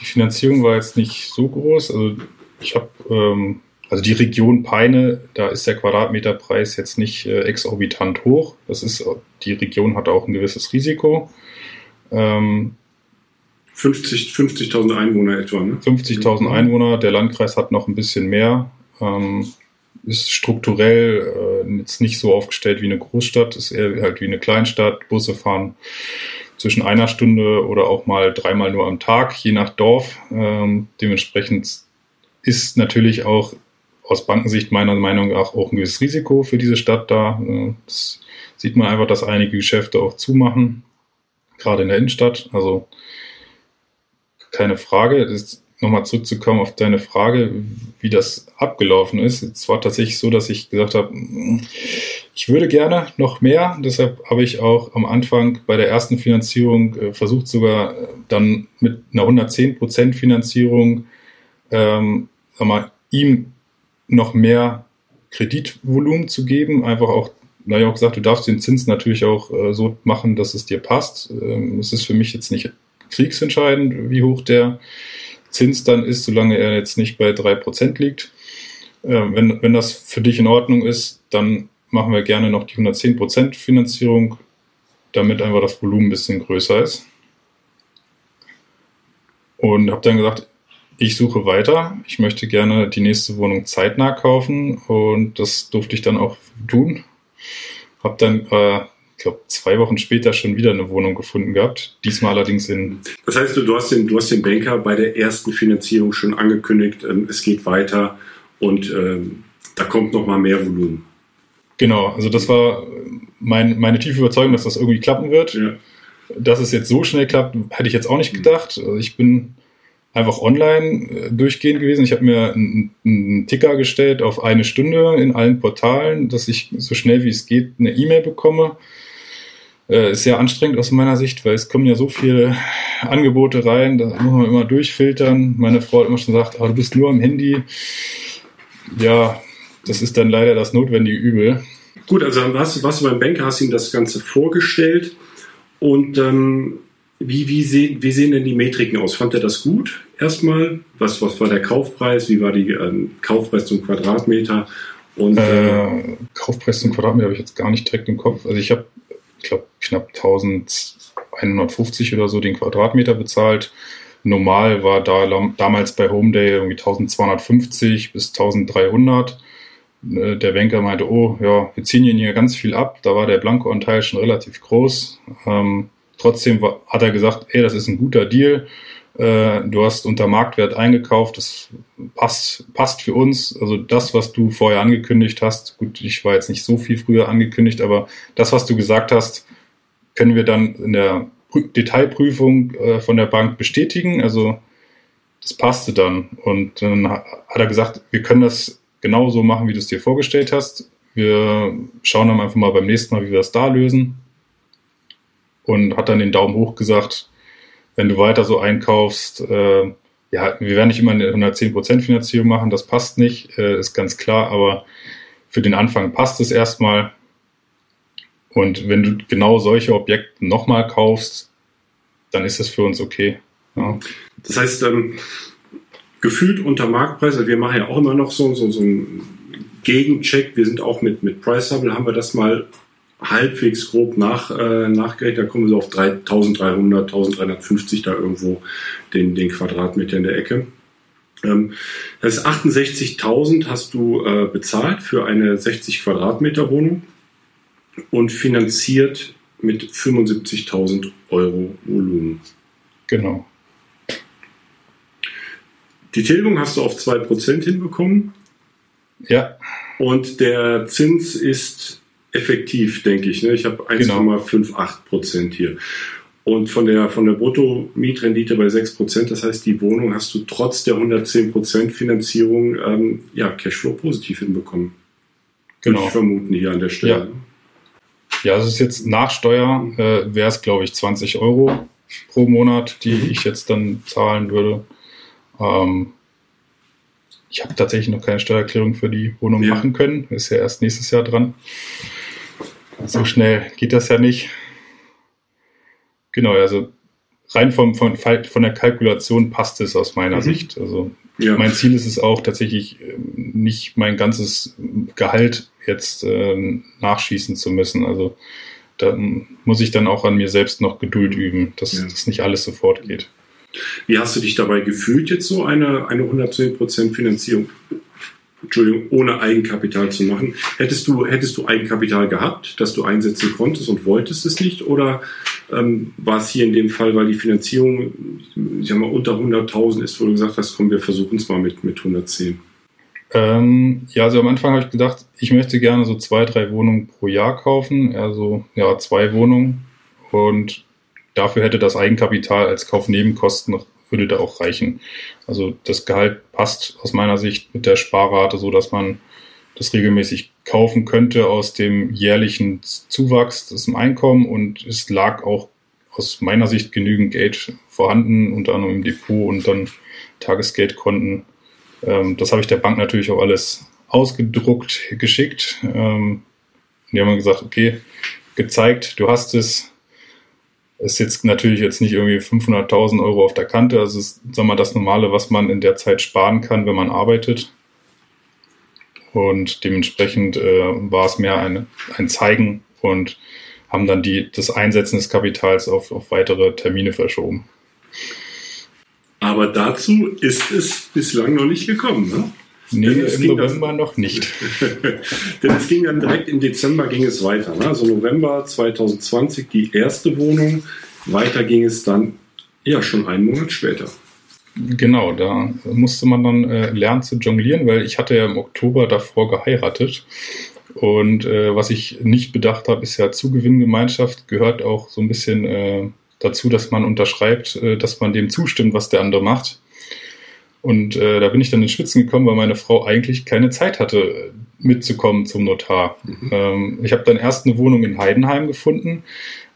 Die Finanzierung war jetzt nicht so groß. Also ich habe, ähm, also die Region Peine, da ist der Quadratmeterpreis jetzt nicht äh, exorbitant hoch. Das ist, die Region hat auch ein gewisses Risiko. Ähm, 50.000 50 Einwohner etwa. Ne? 50.000 Einwohner. Der Landkreis hat noch ein bisschen mehr. Ähm, ist strukturell äh, jetzt nicht so aufgestellt wie eine Großstadt, ist eher halt wie eine Kleinstadt. Busse fahren zwischen einer Stunde oder auch mal dreimal nur am Tag, je nach Dorf. Ähm, dementsprechend ist natürlich auch aus Bankensicht meiner Meinung nach auch ein gewisses Risiko für diese Stadt da. Äh, das sieht man einfach, dass einige Geschäfte auch zumachen, gerade in der Innenstadt. Also keine Frage. Das nochmal zurückzukommen auf deine Frage, wie das abgelaufen ist. Es war tatsächlich so, dass ich gesagt habe, ich würde gerne noch mehr. Deshalb habe ich auch am Anfang bei der ersten Finanzierung äh, versucht, sogar äh, dann mit einer 110% Finanzierung ähm, sag mal, ihm noch mehr Kreditvolumen zu geben. Einfach auch, naja, auch gesagt, du darfst den Zins natürlich auch äh, so machen, dass es dir passt. Ähm, es ist für mich jetzt nicht kriegsentscheidend, wie hoch der Zins dann ist, solange er jetzt nicht bei 3% liegt. Äh, wenn, wenn das für dich in Ordnung ist, dann machen wir gerne noch die 110% Finanzierung, damit einfach das Volumen ein bisschen größer ist. Und habe dann gesagt, ich suche weiter. Ich möchte gerne die nächste Wohnung zeitnah kaufen und das durfte ich dann auch tun. Habe dann äh, glaube, zwei Wochen später schon wieder eine Wohnung gefunden gehabt. Diesmal allerdings in. Das heißt, du hast den, du hast den Banker bei der ersten Finanzierung schon angekündigt, ähm, es geht weiter und ähm, da kommt noch mal mehr Volumen. Genau, also das war mein, meine tiefe Überzeugung, dass das irgendwie klappen wird. Ja. Dass es jetzt so schnell klappt, hätte ich jetzt auch nicht gedacht. Also ich bin einfach online äh, durchgehend gewesen. Ich habe mir einen, einen, Ticker gestellt auf eine Stunde in allen Portalen, dass ich so schnell wie es geht eine E-Mail bekomme. Äh, ist sehr anstrengend aus meiner Sicht, weil es kommen ja so viele Angebote rein, da muss man immer durchfiltern. Meine Frau hat immer schon gesagt, ah, du bist nur am Handy. Ja, das ist dann leider das notwendige Übel. Gut, also was, was du beim Banker hast ihm das Ganze vorgestellt und ähm, wie, wie, sehen, wie sehen denn die Metriken aus? Fand er das gut erstmal? Was, was war der Kaufpreis? Wie war der ähm, Kaufpreis zum Quadratmeter? Und, äh, äh, Kaufpreis zum Quadratmeter habe ich jetzt gar nicht direkt im Kopf. Also ich habe ich glaube, knapp 1150 oder so den Quadratmeter bezahlt. Normal war da damals bei Homeday irgendwie 1250 bis 1300. Äh, der Banker meinte, oh, ja, wir ziehen ihn hier ganz viel ab. Da war der Blanko-Anteil schon relativ groß. Ähm, trotzdem war, hat er gesagt, ey, das ist ein guter Deal. Äh, du hast unter Marktwert eingekauft, das passt, passt für uns. Also das, was du vorher angekündigt hast, gut, ich war jetzt nicht so viel früher angekündigt, aber das, was du gesagt hast, können wir dann in der Detailprüfung äh, von der Bank bestätigen. Also das passte dann. Und dann hat er gesagt, wir können das genauso machen, wie du es dir vorgestellt hast. Wir schauen dann einfach mal beim nächsten Mal, wie wir das da lösen. Und hat dann den Daumen hoch gesagt, wenn du weiter so einkaufst, äh, ja, wir werden nicht immer eine 110% Finanzierung machen, das passt nicht, äh, ist ganz klar, aber für den Anfang passt es erstmal. Und wenn du genau solche Objekte nochmal kaufst, dann ist es für uns okay. Ja. Das heißt, ähm, gefühlt unter Marktpreis, wir machen ja auch immer noch so, so, so ein Gegencheck, wir sind auch mit, mit Price Hubble, haben wir das mal halbwegs grob nach, äh, nachgerechnet, da kommen wir so auf 1300, 1350 da irgendwo den, den Quadratmeter in der Ecke. Ähm, das ist 68.000 hast du äh, bezahlt für eine 60 Quadratmeter Wohnung und finanziert mit 75.000 Euro Volumen. Genau. Die Tilgung hast du auf 2% hinbekommen. Ja. Und der Zins ist effektiv, denke ich. Ne? Ich habe 1,58 Prozent hier. Und von der, von der Brutto-Mietrendite bei 6 Prozent, das heißt, die Wohnung hast du trotz der 110 Prozent Finanzierung ähm, ja, Cashflow positiv hinbekommen. Genau. Würde ich vermuten hier an der Stelle. Ja, ja also es ist jetzt nach Steuer, äh, wäre es, glaube ich, 20 Euro pro Monat, die mhm. ich jetzt dann zahlen würde. Ähm, ich habe tatsächlich noch keine Steuererklärung für die Wohnung ja. machen können. Ist ja erst nächstes Jahr dran. So schnell geht das ja nicht. Genau, also rein vom, von, von der Kalkulation passt es aus meiner mhm. Sicht. Also ja. mein Ziel ist es auch tatsächlich ähm, nicht mein ganzes Gehalt jetzt äh, nachschießen zu müssen. Also da muss ich dann auch an mir selbst noch Geduld üben, dass ja. das nicht alles sofort geht. Wie hast du dich dabei gefühlt, jetzt so eine, eine 110% Finanzierung Entschuldigung, ohne Eigenkapital zu machen. Hättest du, hättest du Eigenkapital gehabt, das du einsetzen konntest und wolltest es nicht? Oder ähm, war es hier in dem Fall, weil die Finanzierung ich sag mal, unter 100.000 ist, wo du gesagt hast, komm, wir versuchen es mal mit, mit 110? Ähm, ja, also am Anfang habe ich gedacht, ich möchte gerne so zwei, drei Wohnungen pro Jahr kaufen, also ja, zwei Wohnungen. Und dafür hätte das Eigenkapital als Kaufnebenkosten würde da auch reichen. Also das Gehalt passt aus meiner Sicht mit der Sparrate so, dass man das regelmäßig kaufen könnte aus dem jährlichen Zuwachs des Einkommen und es lag auch aus meiner Sicht genügend Geld vorhanden, unter anderem im Depot und dann Tagesgeldkonten. Ähm, das habe ich der Bank natürlich auch alles ausgedruckt, geschickt. Ähm, die haben gesagt, okay, gezeigt, du hast es, ist jetzt natürlich jetzt nicht irgendwie 500.000 Euro auf der Kante. Also ist, sagen wir, das Normale, was man in der Zeit sparen kann, wenn man arbeitet. Und dementsprechend äh, war es mehr eine, ein Zeigen und haben dann die, das Einsetzen des Kapitals auf, auf weitere Termine verschoben. Aber dazu ist es bislang noch nicht gekommen, ne? Nee, im November dann, noch nicht. denn es ging dann direkt im Dezember ging es weiter. Ne? Also November 2020 die erste Wohnung. Weiter ging es dann ja schon einen Monat später. Genau, da musste man dann äh, lernen zu jonglieren, weil ich hatte ja im Oktober davor geheiratet. Und äh, was ich nicht bedacht habe, ist ja Zugewinngemeinschaft gehört auch so ein bisschen äh, dazu, dass man unterschreibt, äh, dass man dem zustimmt, was der andere macht. Und äh, da bin ich dann in Schwitzen gekommen, weil meine Frau eigentlich keine Zeit hatte, mitzukommen zum Notar. Mhm. Ähm, ich habe dann erst eine Wohnung in Heidenheim gefunden,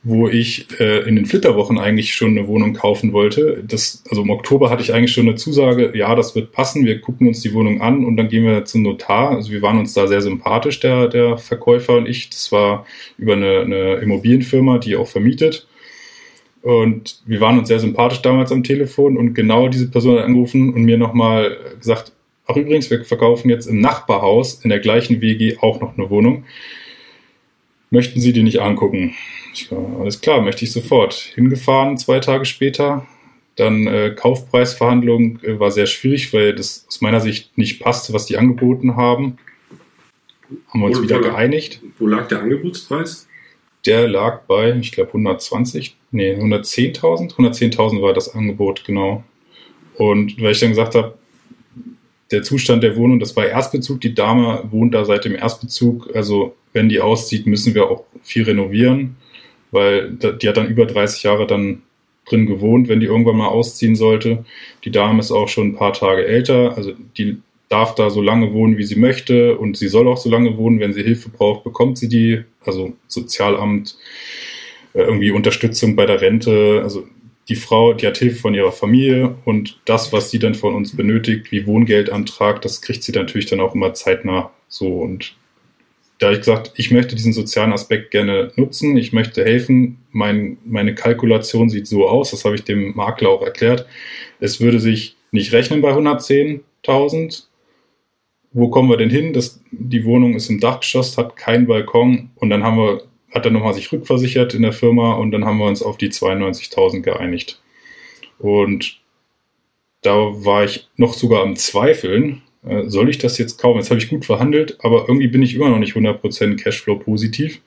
wo ich äh, in den Flitterwochen eigentlich schon eine Wohnung kaufen wollte. Das, also im Oktober hatte ich eigentlich schon eine Zusage, ja, das wird passen, wir gucken uns die Wohnung an und dann gehen wir zum Notar. Also wir waren uns da sehr sympathisch, der, der Verkäufer und ich. Das war über eine, eine Immobilienfirma, die auch vermietet. Und wir waren uns sehr sympathisch damals am Telefon und genau diese Person hat angerufen und mir nochmal gesagt, ach übrigens, wir verkaufen jetzt im Nachbarhaus in der gleichen WG auch noch eine Wohnung. Möchten Sie die nicht angucken? Ich war, alles klar, möchte ich sofort. Hingefahren, zwei Tage später. Dann äh, Kaufpreisverhandlung äh, war sehr schwierig, weil das aus meiner Sicht nicht passte, was die angeboten haben. Haben wir uns wo, wieder wo geeinigt. Wo lag der Angebotspreis? Der lag bei, ich glaube, 120, nee, 110.000. 110.000 war das Angebot, genau. Und weil ich dann gesagt habe, der Zustand der Wohnung, das war Erstbezug, die Dame wohnt da seit dem Erstbezug, also wenn die auszieht, müssen wir auch viel renovieren, weil die hat dann über 30 Jahre dann drin gewohnt, wenn die irgendwann mal ausziehen sollte. Die Dame ist auch schon ein paar Tage älter, also die darf da so lange wohnen, wie sie möchte und sie soll auch so lange wohnen. Wenn sie Hilfe braucht, bekommt sie die. Also Sozialamt, äh, irgendwie Unterstützung bei der Rente. Also die Frau, die hat Hilfe von ihrer Familie und das, was sie dann von uns benötigt, wie Wohngeldantrag, das kriegt sie natürlich dann auch immer zeitnah so. Und da habe ich gesagt, ich möchte diesen sozialen Aspekt gerne nutzen, ich möchte helfen. Mein, meine Kalkulation sieht so aus, das habe ich dem Makler auch erklärt. Es würde sich nicht rechnen bei 110.000, wo kommen wir denn hin? Das, die Wohnung ist im Dachgeschoss, hat keinen Balkon und dann haben wir, hat er nochmal sich rückversichert in der Firma und dann haben wir uns auf die 92.000 geeinigt. Und da war ich noch sogar am Zweifeln, äh, soll ich das jetzt kaufen? Jetzt habe ich gut verhandelt, aber irgendwie bin ich immer noch nicht 100% Cashflow positiv.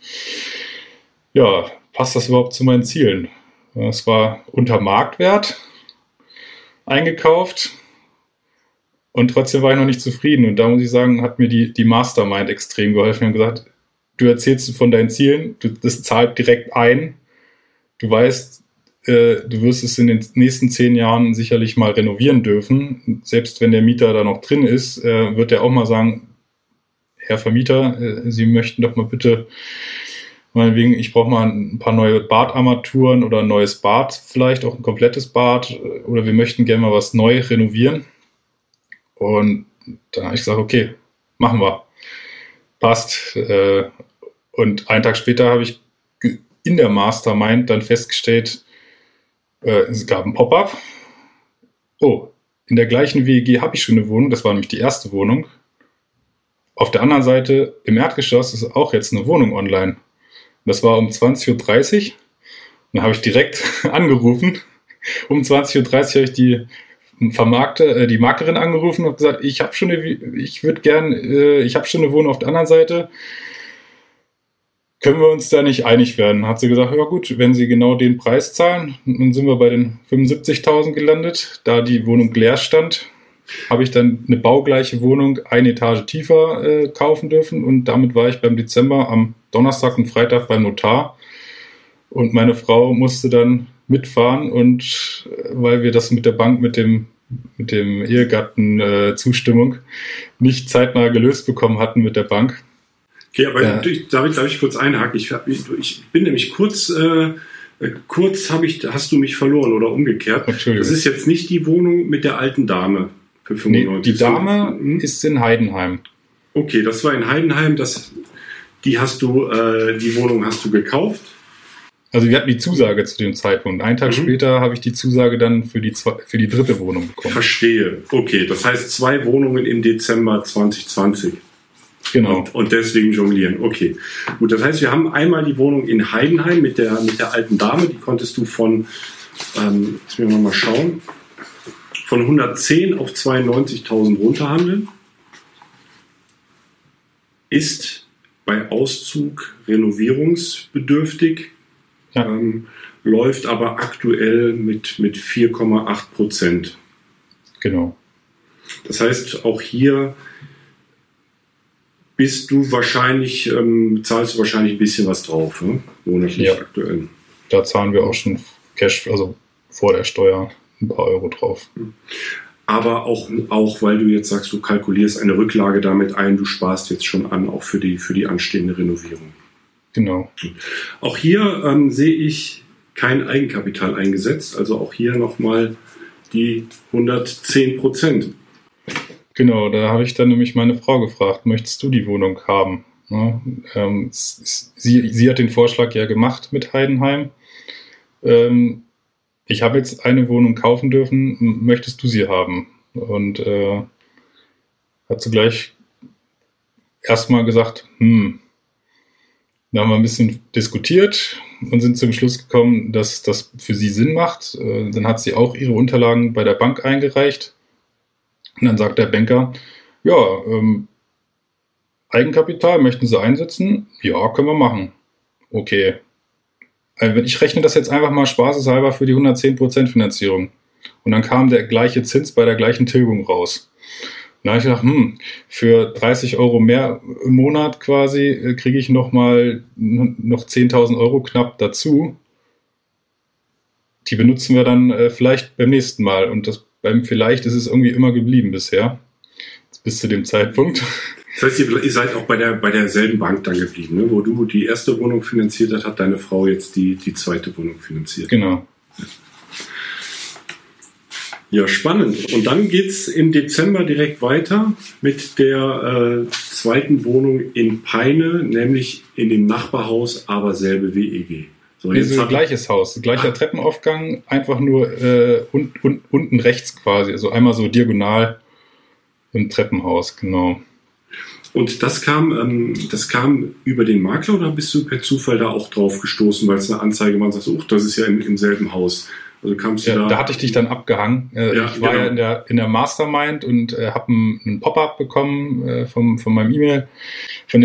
Ja, passt das überhaupt zu meinen Zielen? Es war unter Marktwert eingekauft und trotzdem war ich noch nicht zufrieden. Und da muss ich sagen, hat mir die, die Mastermind extrem geholfen und gesagt, du erzählst von deinen Zielen, du, das zahlt direkt ein. Du weißt, äh, du wirst es in den nächsten zehn Jahren sicherlich mal renovieren dürfen. Selbst wenn der Mieter da noch drin ist, äh, wird er auch mal sagen, Herr Vermieter, äh, Sie möchten doch mal bitte meinetwegen, ich brauche mal ein paar neue Badarmaturen oder ein neues Bad, vielleicht auch ein komplettes Bad oder wir möchten gerne mal was neu renovieren. Und dann habe ich gesagt, okay, machen wir. Passt. Äh, und einen Tag später habe ich in der Mastermind dann festgestellt, äh, es gab ein Pop-up. Oh, in der gleichen WEG habe ich schon eine Wohnung, das war nämlich die erste Wohnung. Auf der anderen Seite, im Erdgeschoss ist auch jetzt eine Wohnung online. Das war um 20.30 Uhr. Dann habe ich direkt angerufen. Um 20.30 Uhr habe ich die Vermarkter, äh, die Maklerin angerufen und gesagt, ich habe schon eine, ich würde gern, äh, ich habe schon eine Wohnung auf der anderen Seite. Können wir uns da nicht einig werden? Hat sie gesagt, ja gut, wenn Sie genau den Preis zahlen, dann sind wir bei den 75.000 gelandet. Da die Wohnung leer stand, habe ich dann eine baugleiche Wohnung eine Etage tiefer äh, kaufen dürfen und damit war ich beim Dezember am Donnerstag und Freitag beim Notar und meine Frau musste dann mitfahren und äh, weil wir das mit der Bank mit dem mit dem Ehegatten äh, Zustimmung nicht zeitnah gelöst bekommen hatten mit der Bank. Okay, aber ja. ich, darf, ich, darf ich kurz einhaken? Ich, ich bin nämlich kurz, äh, kurz habe ich, hast du mich verloren oder umgekehrt. Das ist jetzt nicht die Wohnung mit der alten Dame für 95. Nee, die Dame hm? ist in Heidenheim. Okay, das war in Heidenheim. Das, die hast du, äh, die Wohnung hast du gekauft. Also wir hatten die Zusage zu dem Zeitpunkt. Einen Tag mhm. später habe ich die Zusage dann für die, für die dritte Wohnung bekommen. Verstehe. Okay, das heißt zwei Wohnungen im Dezember 2020. Genau. Und, und, deswegen jonglieren. Okay. Gut, das heißt, wir haben einmal die Wohnung in Heidenheim mit der, mit der alten Dame. Die konntest du von, ähm, jetzt müssen wir mal schauen, von 110 auf 92.000 runterhandeln. Ist bei Auszug renovierungsbedürftig ja. ähm, läuft aber aktuell mit, mit 4,8 Prozent. Genau. Das heißt, auch hier bist du wahrscheinlich, ähm, zahlst du wahrscheinlich ein bisschen was drauf, ne? monatlich ja. aktuell. Da zahlen wir auch schon Cash, also vor der Steuer ein paar Euro drauf. Aber auch, auch weil du jetzt sagst, du kalkulierst eine Rücklage damit ein, du sparst jetzt schon an, auch für die, für die anstehende Renovierung. Genau. Auch hier ähm, sehe ich kein Eigenkapital eingesetzt, also auch hier nochmal die 110 Prozent. Genau, da habe ich dann nämlich meine Frau gefragt, möchtest du die Wohnung haben? Ja, ähm, sie, sie hat den Vorschlag ja gemacht mit Heidenheim. Ähm, ich habe jetzt eine Wohnung kaufen dürfen, möchtest du sie haben? Und äh, hat zugleich erstmal gesagt, hm, da haben wir ein bisschen diskutiert und sind zum Schluss gekommen, dass das für sie Sinn macht. Äh, dann hat sie auch ihre Unterlagen bei der Bank eingereicht. Und dann sagt der Banker, ja, ähm, Eigenkapital möchten Sie einsetzen? Ja, können wir machen. Okay. Also ich rechne das jetzt einfach mal spaßeshalber für die 110% Finanzierung. Und dann kam der gleiche Zins bei der gleichen Tilgung raus. Da habe ich gedacht, hm, für 30 Euro mehr im Monat quasi äh, kriege ich noch mal noch 10.000 Euro knapp dazu. Die benutzen wir dann äh, vielleicht beim nächsten Mal. Und das beim vielleicht ist es irgendwie immer geblieben bisher. Bis zu dem Zeitpunkt. Das heißt, ihr, seid auch bei, der, bei derselben Bank dann geblieben, ne? wo du die erste Wohnung finanziert hast, hat deine Frau jetzt die, die zweite Wohnung finanziert. Genau. Ja, spannend. Und dann geht es im Dezember direkt weiter mit der äh, zweiten Wohnung in Peine, nämlich in dem Nachbarhaus, aber selbe WEG. So, jetzt ein gleiches Haus, gleicher ah. Treppenaufgang, einfach nur äh, un, un, unten rechts quasi, also einmal so diagonal im Treppenhaus, genau. Und das kam, ähm, das kam über den Makler oder bist du per Zufall da auch drauf gestoßen, weil es eine Anzeige war und sagst, oh, das ist ja im, im selben Haus. Also kamst du ja, da, da hatte ich dich dann abgehangen. Äh, ja, ich war genau. ja in der, in der Mastermind und äh, habe einen, Pop-up bekommen äh, vom, von meinem E-Mail,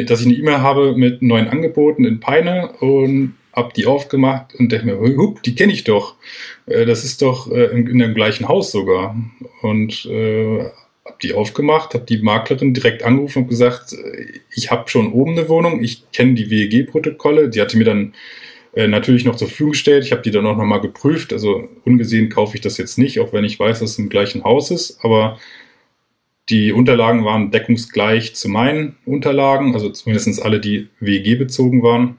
dass ich eine E-Mail habe mit neuen Angeboten in Peine und hab die aufgemacht und dachte mir, hup, die kenne ich doch. Äh, das ist doch äh, in, in dem gleichen Haus sogar. Und äh, habe die aufgemacht, habe die Maklerin direkt angerufen und gesagt, äh, ich habe schon oben eine Wohnung, ich kenne die WEG-Protokolle. Die hatte mir dann natürlich noch zur Verfügung gestellt. Ich habe die dann auch nochmal geprüft. Also ungesehen kaufe ich das jetzt nicht, auch wenn ich weiß, dass es im gleichen Haus ist. Aber die Unterlagen waren deckungsgleich zu meinen Unterlagen, also zumindest alle, die WEG bezogen waren.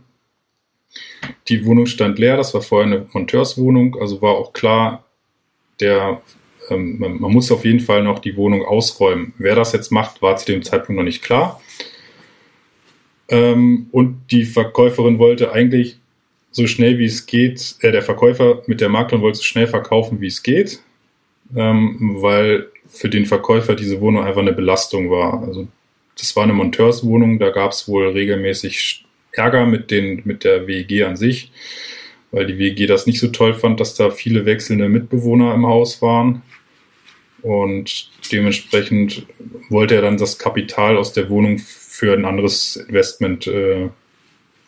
Die Wohnung stand leer, das war vorher eine Monteurswohnung, also war auch klar, der ähm, man, man, muss auf jeden Fall noch die Wohnung ausräumen. Wer das jetzt macht, war zu dem Zeitpunkt noch nicht klar. Ähm, und die Verkäuferin wollte eigentlich so schnell wie es geht, äh, der Verkäufer mit der Maklerin wollte so schnell verkaufen, wie es geht, ähm, weil für den Verkäufer diese Wohnung einfach eine Belastung war. Also das war eine Monteurswohnung, da gab es wohl regelmäßig Ärger mit, den, mit der WEG an sich, weil die WEG das nicht so toll fand, dass da viele wechselnde Mitbewohner im Haus waren. Und dementsprechend wollte er dann das Kapital aus der Wohnung für ein anderes Investment äh,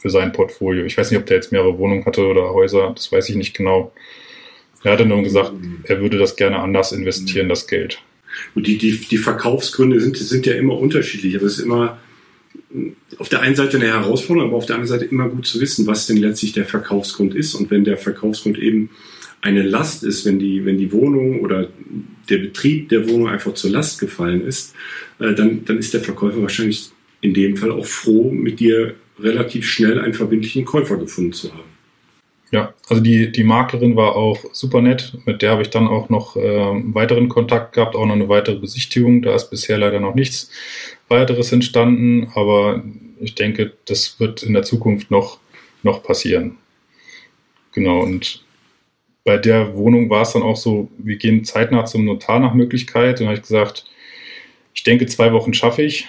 für sein Portfolio. Ich weiß nicht, ob der jetzt mehrere Wohnungen hatte oder Häuser, das weiß ich nicht genau. Er hatte nur gesagt, er würde das gerne anders investieren, das Geld. Und die, die, die Verkaufsgründe sind, sind ja immer unterschiedlich. Aber es ist immer auf der einen Seite eine Herausforderung, aber auf der anderen Seite immer gut zu wissen, was denn letztlich der Verkaufsgrund ist. Und wenn der Verkaufsgrund eben eine Last ist, wenn die, wenn die Wohnung oder der Betrieb der Wohnung einfach zur Last gefallen ist, äh, dann, dann ist der Verkäufer wahrscheinlich in dem Fall auch froh, mit dir relativ schnell einen verbindlichen Käufer gefunden zu haben. Ja, also die, die Maklerin war auch super nett. Mit der habe ich dann auch noch äh, weiteren Kontakt gehabt, auch noch eine weitere Besichtigung. Da ist bisher leider noch nichts weiteres entstanden, aber ich denke, das wird in der Zukunft noch, noch passieren. Genau, und bei der Wohnung war es dann auch so, wir gehen zeitnah zum Notar nach Möglichkeit. Und habe ich gesagt, ich denke, zwei Wochen schaffe ich.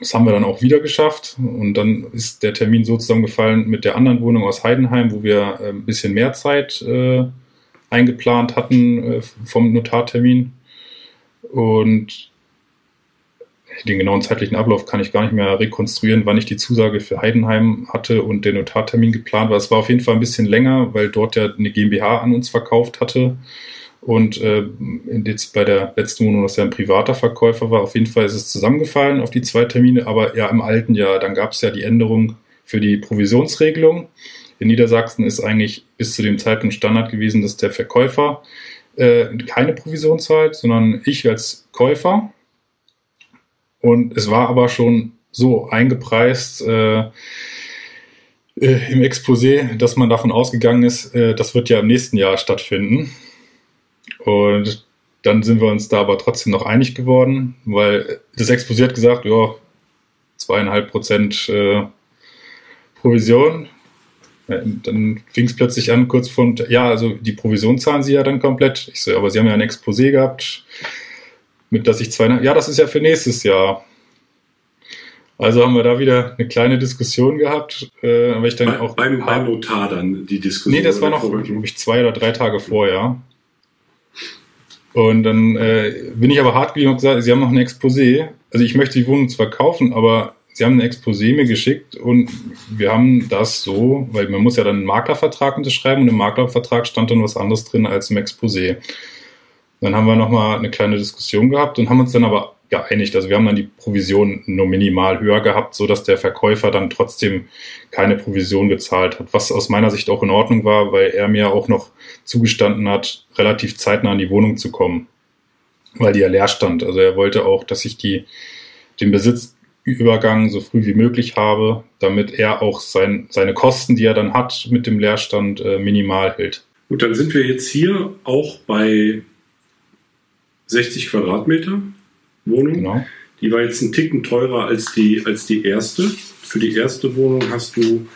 Das haben wir dann auch wieder geschafft. Und dann ist der Termin so zusammengefallen mit der anderen Wohnung aus Heidenheim, wo wir äh, ein bisschen mehr Zeit äh, eingeplant hatten äh, vom Notartermin. Und den genauen zeitlichen Ablauf kann ich gar nicht mehr rekonstruieren, wann ich die Zusage für Heidenheim hatte und der Notartermin geplant war. Es war auf jeden Fall ein bisschen länger, weil dort ja eine GmbH an uns verkauft hatte. Und äh, jetzt bei der letzten Wohnung, dass ja ein privater Verkäufer war, auf jeden Fall ist es zusammengefallen auf die zwei Termine, aber ja im alten Jahr, dann gab es ja die Änderung für die Provisionsregelung. In Niedersachsen ist eigentlich bis zu dem Zeitpunkt Standard gewesen, dass der Verkäufer äh, keine Provision zahlt, sondern ich als Käufer. Und es war aber schon so eingepreist äh, äh, im Exposé, dass man davon ausgegangen ist, äh, das wird ja im nächsten Jahr stattfinden. Und dann sind wir uns da aber trotzdem noch einig geworden, weil das Exposé hat gesagt, ja, zweieinhalb Prozent äh, Provision. Dann fing es plötzlich an, kurz von, ja, also die Provision zahlen sie ja dann komplett. Ich so, aber sie haben ja ein Exposé gehabt mit dass ich zweieinhalb, ja, das ist ja für nächstes Jahr. Also haben wir da wieder eine kleine Diskussion gehabt, äh, aber ich dann Bei, auch beim, beim Notar dann die Diskussion. Nee, das war noch glaube ich, zwei oder drei Tage vorher. Und dann äh, bin ich aber hart geblieben und gesagt, sie haben noch ein Exposé. Also ich möchte die Wohnung zwar kaufen, aber sie haben ein Exposé mir geschickt und wir haben das so, weil man muss ja dann einen Maklervertrag unterschreiben und im Maklervertrag stand dann was anderes drin als im Exposé. Dann haben wir nochmal eine kleine Diskussion gehabt und haben uns dann aber geeinigt. Also wir haben dann die Provision nur minimal höher gehabt, so dass der Verkäufer dann trotzdem keine Provision gezahlt hat, was aus meiner Sicht auch in Ordnung war, weil er mir auch noch zugestanden hat, relativ zeitnah in die Wohnung zu kommen, weil die ja leer stand. Also er wollte auch, dass ich die, den Besitzübergang so früh wie möglich habe, damit er auch sein, seine Kosten, die er dann hat mit dem Leerstand, äh, minimal hält. Gut, dann sind wir jetzt hier auch bei 60 Quadratmeter Wohnung. Genau. Die war jetzt ein Ticken teurer als die, als die erste. Für die erste Wohnung hast du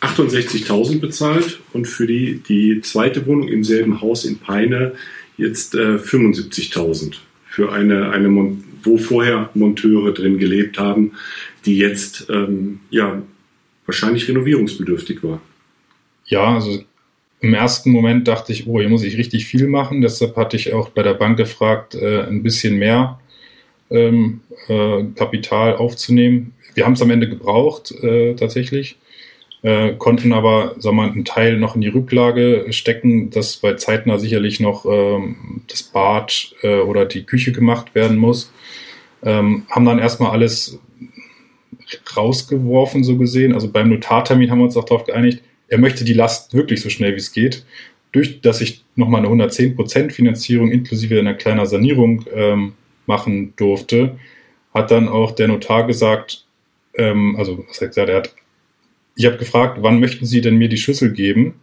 68.000 bezahlt und für die, die zweite Wohnung im selben Haus in Peine jetzt äh, 75.000 für eine, eine wo vorher Monteure drin gelebt haben, die jetzt ähm, ja wahrscheinlich renovierungsbedürftig war. Ja, also im ersten Moment dachte ich, oh, hier muss ich richtig viel machen. Deshalb hatte ich auch bei der Bank gefragt, äh, ein bisschen mehr ähm, äh, Kapital aufzunehmen. Wir haben es am Ende gebraucht, äh, tatsächlich. Äh, konnten aber sagen wir, mal, einen Teil noch in die Rücklage stecken, dass bei zeitnah sicherlich noch ähm, das Bad äh, oder die Küche gemacht werden muss. Ähm, haben dann erstmal alles rausgeworfen, so gesehen. Also beim Notartermin haben wir uns auch darauf geeinigt, er möchte die Last wirklich so schnell wie es geht. Durch, dass ich nochmal eine 110% Finanzierung inklusive einer kleinen Sanierung ähm, machen durfte, hat dann auch der Notar gesagt, ähm, also was er gesagt, er hat, ich habe gefragt, wann möchten Sie denn mir die Schlüssel geben?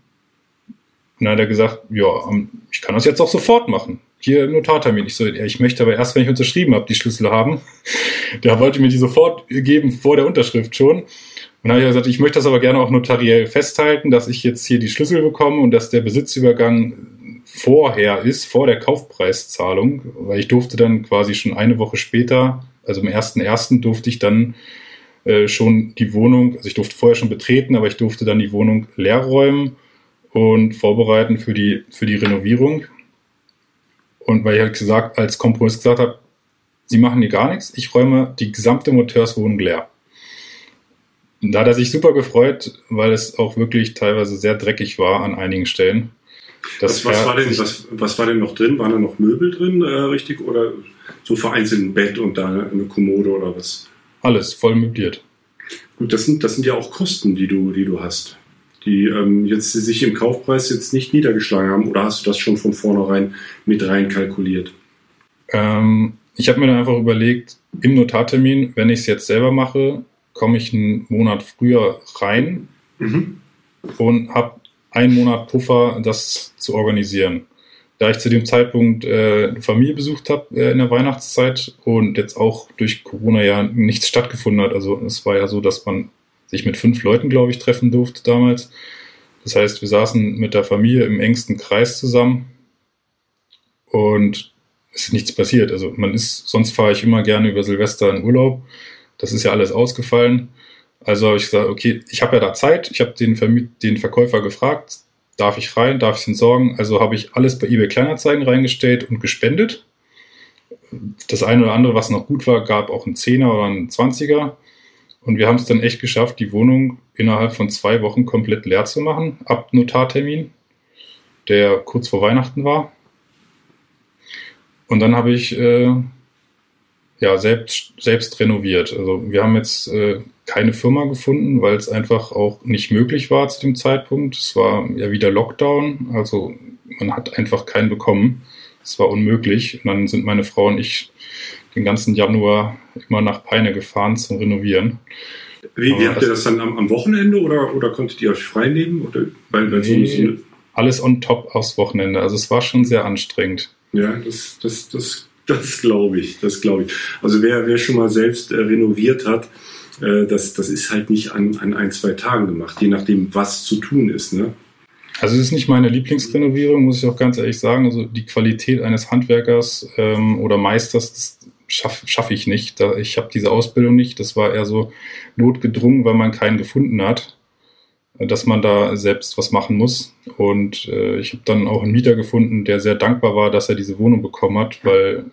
Und dann hat er gesagt, ja, ich kann das jetzt auch sofort machen. Hier Notartermin. Ich so, ich möchte aber erst, wenn ich unterschrieben habe, die Schlüssel haben. Der wollte mir die sofort geben, vor der Unterschrift schon. Und dann habe ich gesagt, ich möchte das aber gerne auch notariell festhalten, dass ich jetzt hier die Schlüssel bekomme und dass der Besitzübergang vorher ist, vor der Kaufpreiszahlung, weil ich durfte dann quasi schon eine Woche später, also ersten ersten durfte ich dann äh, schon die Wohnung, also ich durfte vorher schon betreten, aber ich durfte dann die Wohnung leer räumen und vorbereiten für die, für die Renovierung. Und weil ich halt gesagt, als Kompromiss gesagt habe, sie machen hier gar nichts, ich räume die gesamte Moteurswohnung leer. Da hat er sich super gefreut, weil es auch wirklich teilweise sehr dreckig war an einigen Stellen. Was, was, war denn, was, was, war denn noch drin? Waren da noch Möbel drin, äh, richtig? Oder so vereinzelt ein Bett und da eine Kommode oder was? Alles voll möbliert. Gut, das sind, das sind ja auch Kosten, die du, die du hast, die ähm, jetzt sich im Kaufpreis jetzt nicht niedergeschlagen haben. Oder hast du das schon von vornherein mit rein kalkuliert? Ähm, ich habe mir dann einfach überlegt, im Notartermin, wenn ich es jetzt selber mache, komme ich einen Monat früher rein mhm. und habe einen Monat Puffer, das zu organisieren. Da ich zu dem Zeitpunkt äh, eine Familie besucht habe äh, in der Weihnachtszeit und jetzt auch durch Corona ja nichts stattgefunden hat. Also es war ja so, dass man sich mit fünf Leuten, glaube ich, treffen durfte damals. Das heißt, wir saßen mit der Familie im engsten Kreis zusammen und es ist nichts passiert. Also man ist, sonst fahre ich immer gerne über Silvester in Urlaub. Das ist ja alles ausgefallen. Also habe ich gesagt, okay, ich habe ja da Zeit. Ich habe den, den Verkäufer gefragt, darf ich rein, darf ich es entsorgen? Also habe ich alles bei eBay Kleinanzeigen reingestellt und gespendet. Das eine oder andere, was noch gut war, gab auch einen Zehner oder einen Zwanziger. Und wir haben es dann echt geschafft, die Wohnung innerhalb von zwei Wochen komplett leer zu machen, ab Notartermin, der kurz vor Weihnachten war. Und dann habe ich äh, ja selbst, selbst renoviert. Also wir haben jetzt äh, keine Firma gefunden, weil es einfach auch nicht möglich war zu dem Zeitpunkt. Es war ja wieder Lockdown, also man hat einfach keinen bekommen. Es war unmöglich. Und dann sind meine Frau und ich den ganzen Januar immer nach Peine gefahren zum Renovieren. Wie, wie habt ihr das dann am, am, Wochenende oder, oder konntet ihr euch frei nehmen? Oder, weil, weil nee, so alles on top aufs Wochenende. Also es war schon sehr anstrengend. Ja, das, das, das, das glaube ich. Das glaube ich. Also wer, wer schon mal selbst äh, renoviert hat, äh, das, das ist halt nicht an, an ein, zwei Tagen gemacht, je nachdem, was zu tun ist. Ne? Also es ist nicht meine Lieblingsrenovierung, muss ich auch ganz ehrlich sagen. Also die Qualität eines Handwerkers ähm, oder Meisters schaffe schaff ich nicht. Da, ich habe diese Ausbildung nicht. Das war eher so notgedrungen, weil man keinen gefunden hat, äh, dass man da selbst was machen muss. Und äh, ich habe dann auch einen Mieter gefunden, der sehr dankbar war, dass er diese Wohnung bekommen hat, weil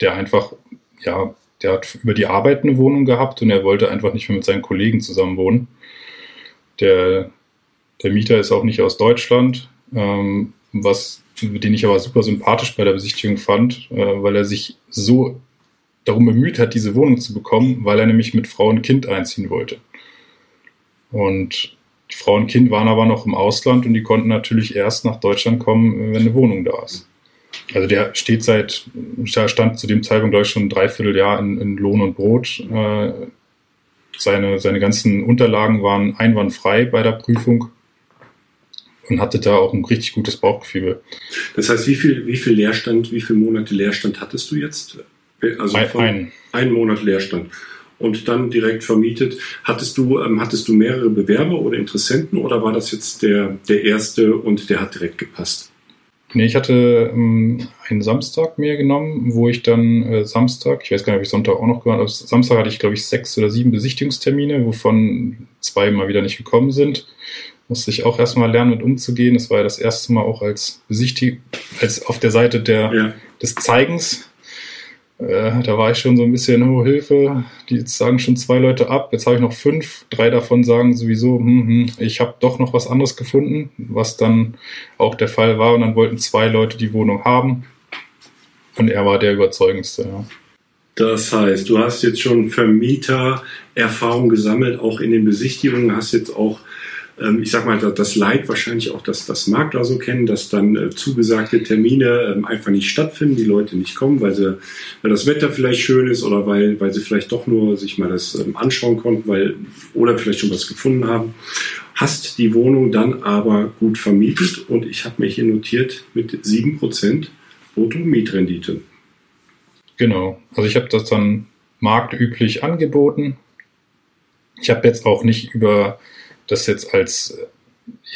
der einfach ja der hat über die Arbeit eine Wohnung gehabt und er wollte einfach nicht mehr mit seinen Kollegen zusammen wohnen. Der, der Mieter ist auch nicht aus Deutschland, ähm, was, den ich aber super sympathisch bei der Besichtigung fand, äh, weil er sich so darum bemüht hat, diese Wohnung zu bekommen, weil er nämlich mit Frau und Kind einziehen wollte. Und die Frau und Kind waren aber noch im Ausland und die konnten natürlich erst nach Deutschland kommen, wenn eine Wohnung da ist. Also der steht seit, stand zu dem Zeitpunkt, glaube ich, schon ein Dreivierteljahr in, in Lohn und Brot. Äh, seine, seine ganzen Unterlagen waren einwandfrei bei der Prüfung und hatte da auch ein richtig gutes Bauchgefühl. Das heißt, wie viel, wie viel Leerstand, wie viele Monate Leerstand hattest du jetzt? Also ein, ein. ein Monat Leerstand. Und dann direkt vermietet. Hattest du, ähm, hattest du mehrere Bewerber oder Interessenten oder war das jetzt der, der erste und der hat direkt gepasst? Nee, ich hatte ähm, einen Samstag mir genommen, wo ich dann äh, Samstag, ich weiß gar nicht, ob ich Sonntag auch noch gemacht habe, Samstag hatte ich, glaube ich, sechs oder sieben Besichtigungstermine, wovon zwei mal wieder nicht gekommen sind. Musste ich auch erstmal lernen, mit umzugehen. Das war ja das erste Mal auch als Besichtigung, als auf der Seite der, ja. des Zeigens äh, da war ich schon so ein bisschen, oh Hilfe, die jetzt sagen schon zwei Leute ab, jetzt habe ich noch fünf, drei davon sagen sowieso, hm, hm, ich habe doch noch was anderes gefunden, was dann auch der Fall war und dann wollten zwei Leute die Wohnung haben und er war der überzeugendste. Ja. Das heißt, du hast jetzt schon Vermieter-Erfahrung gesammelt, auch in den Besichtigungen, hast jetzt auch ich sag mal, das Leid wahrscheinlich auch, dass das Makler so kennen, dass dann äh, zugesagte Termine ähm, einfach nicht stattfinden, die Leute nicht kommen, weil, sie, weil das Wetter vielleicht schön ist oder weil, weil sie vielleicht doch nur sich mal das ähm, anschauen konnten, weil, oder vielleicht schon was gefunden haben. Hast die Wohnung dann aber gut vermietet und ich habe mir hier notiert mit 7% Brutto-Mietrendite. Genau, also ich habe das dann marktüblich angeboten. Ich habe jetzt auch nicht über das jetzt als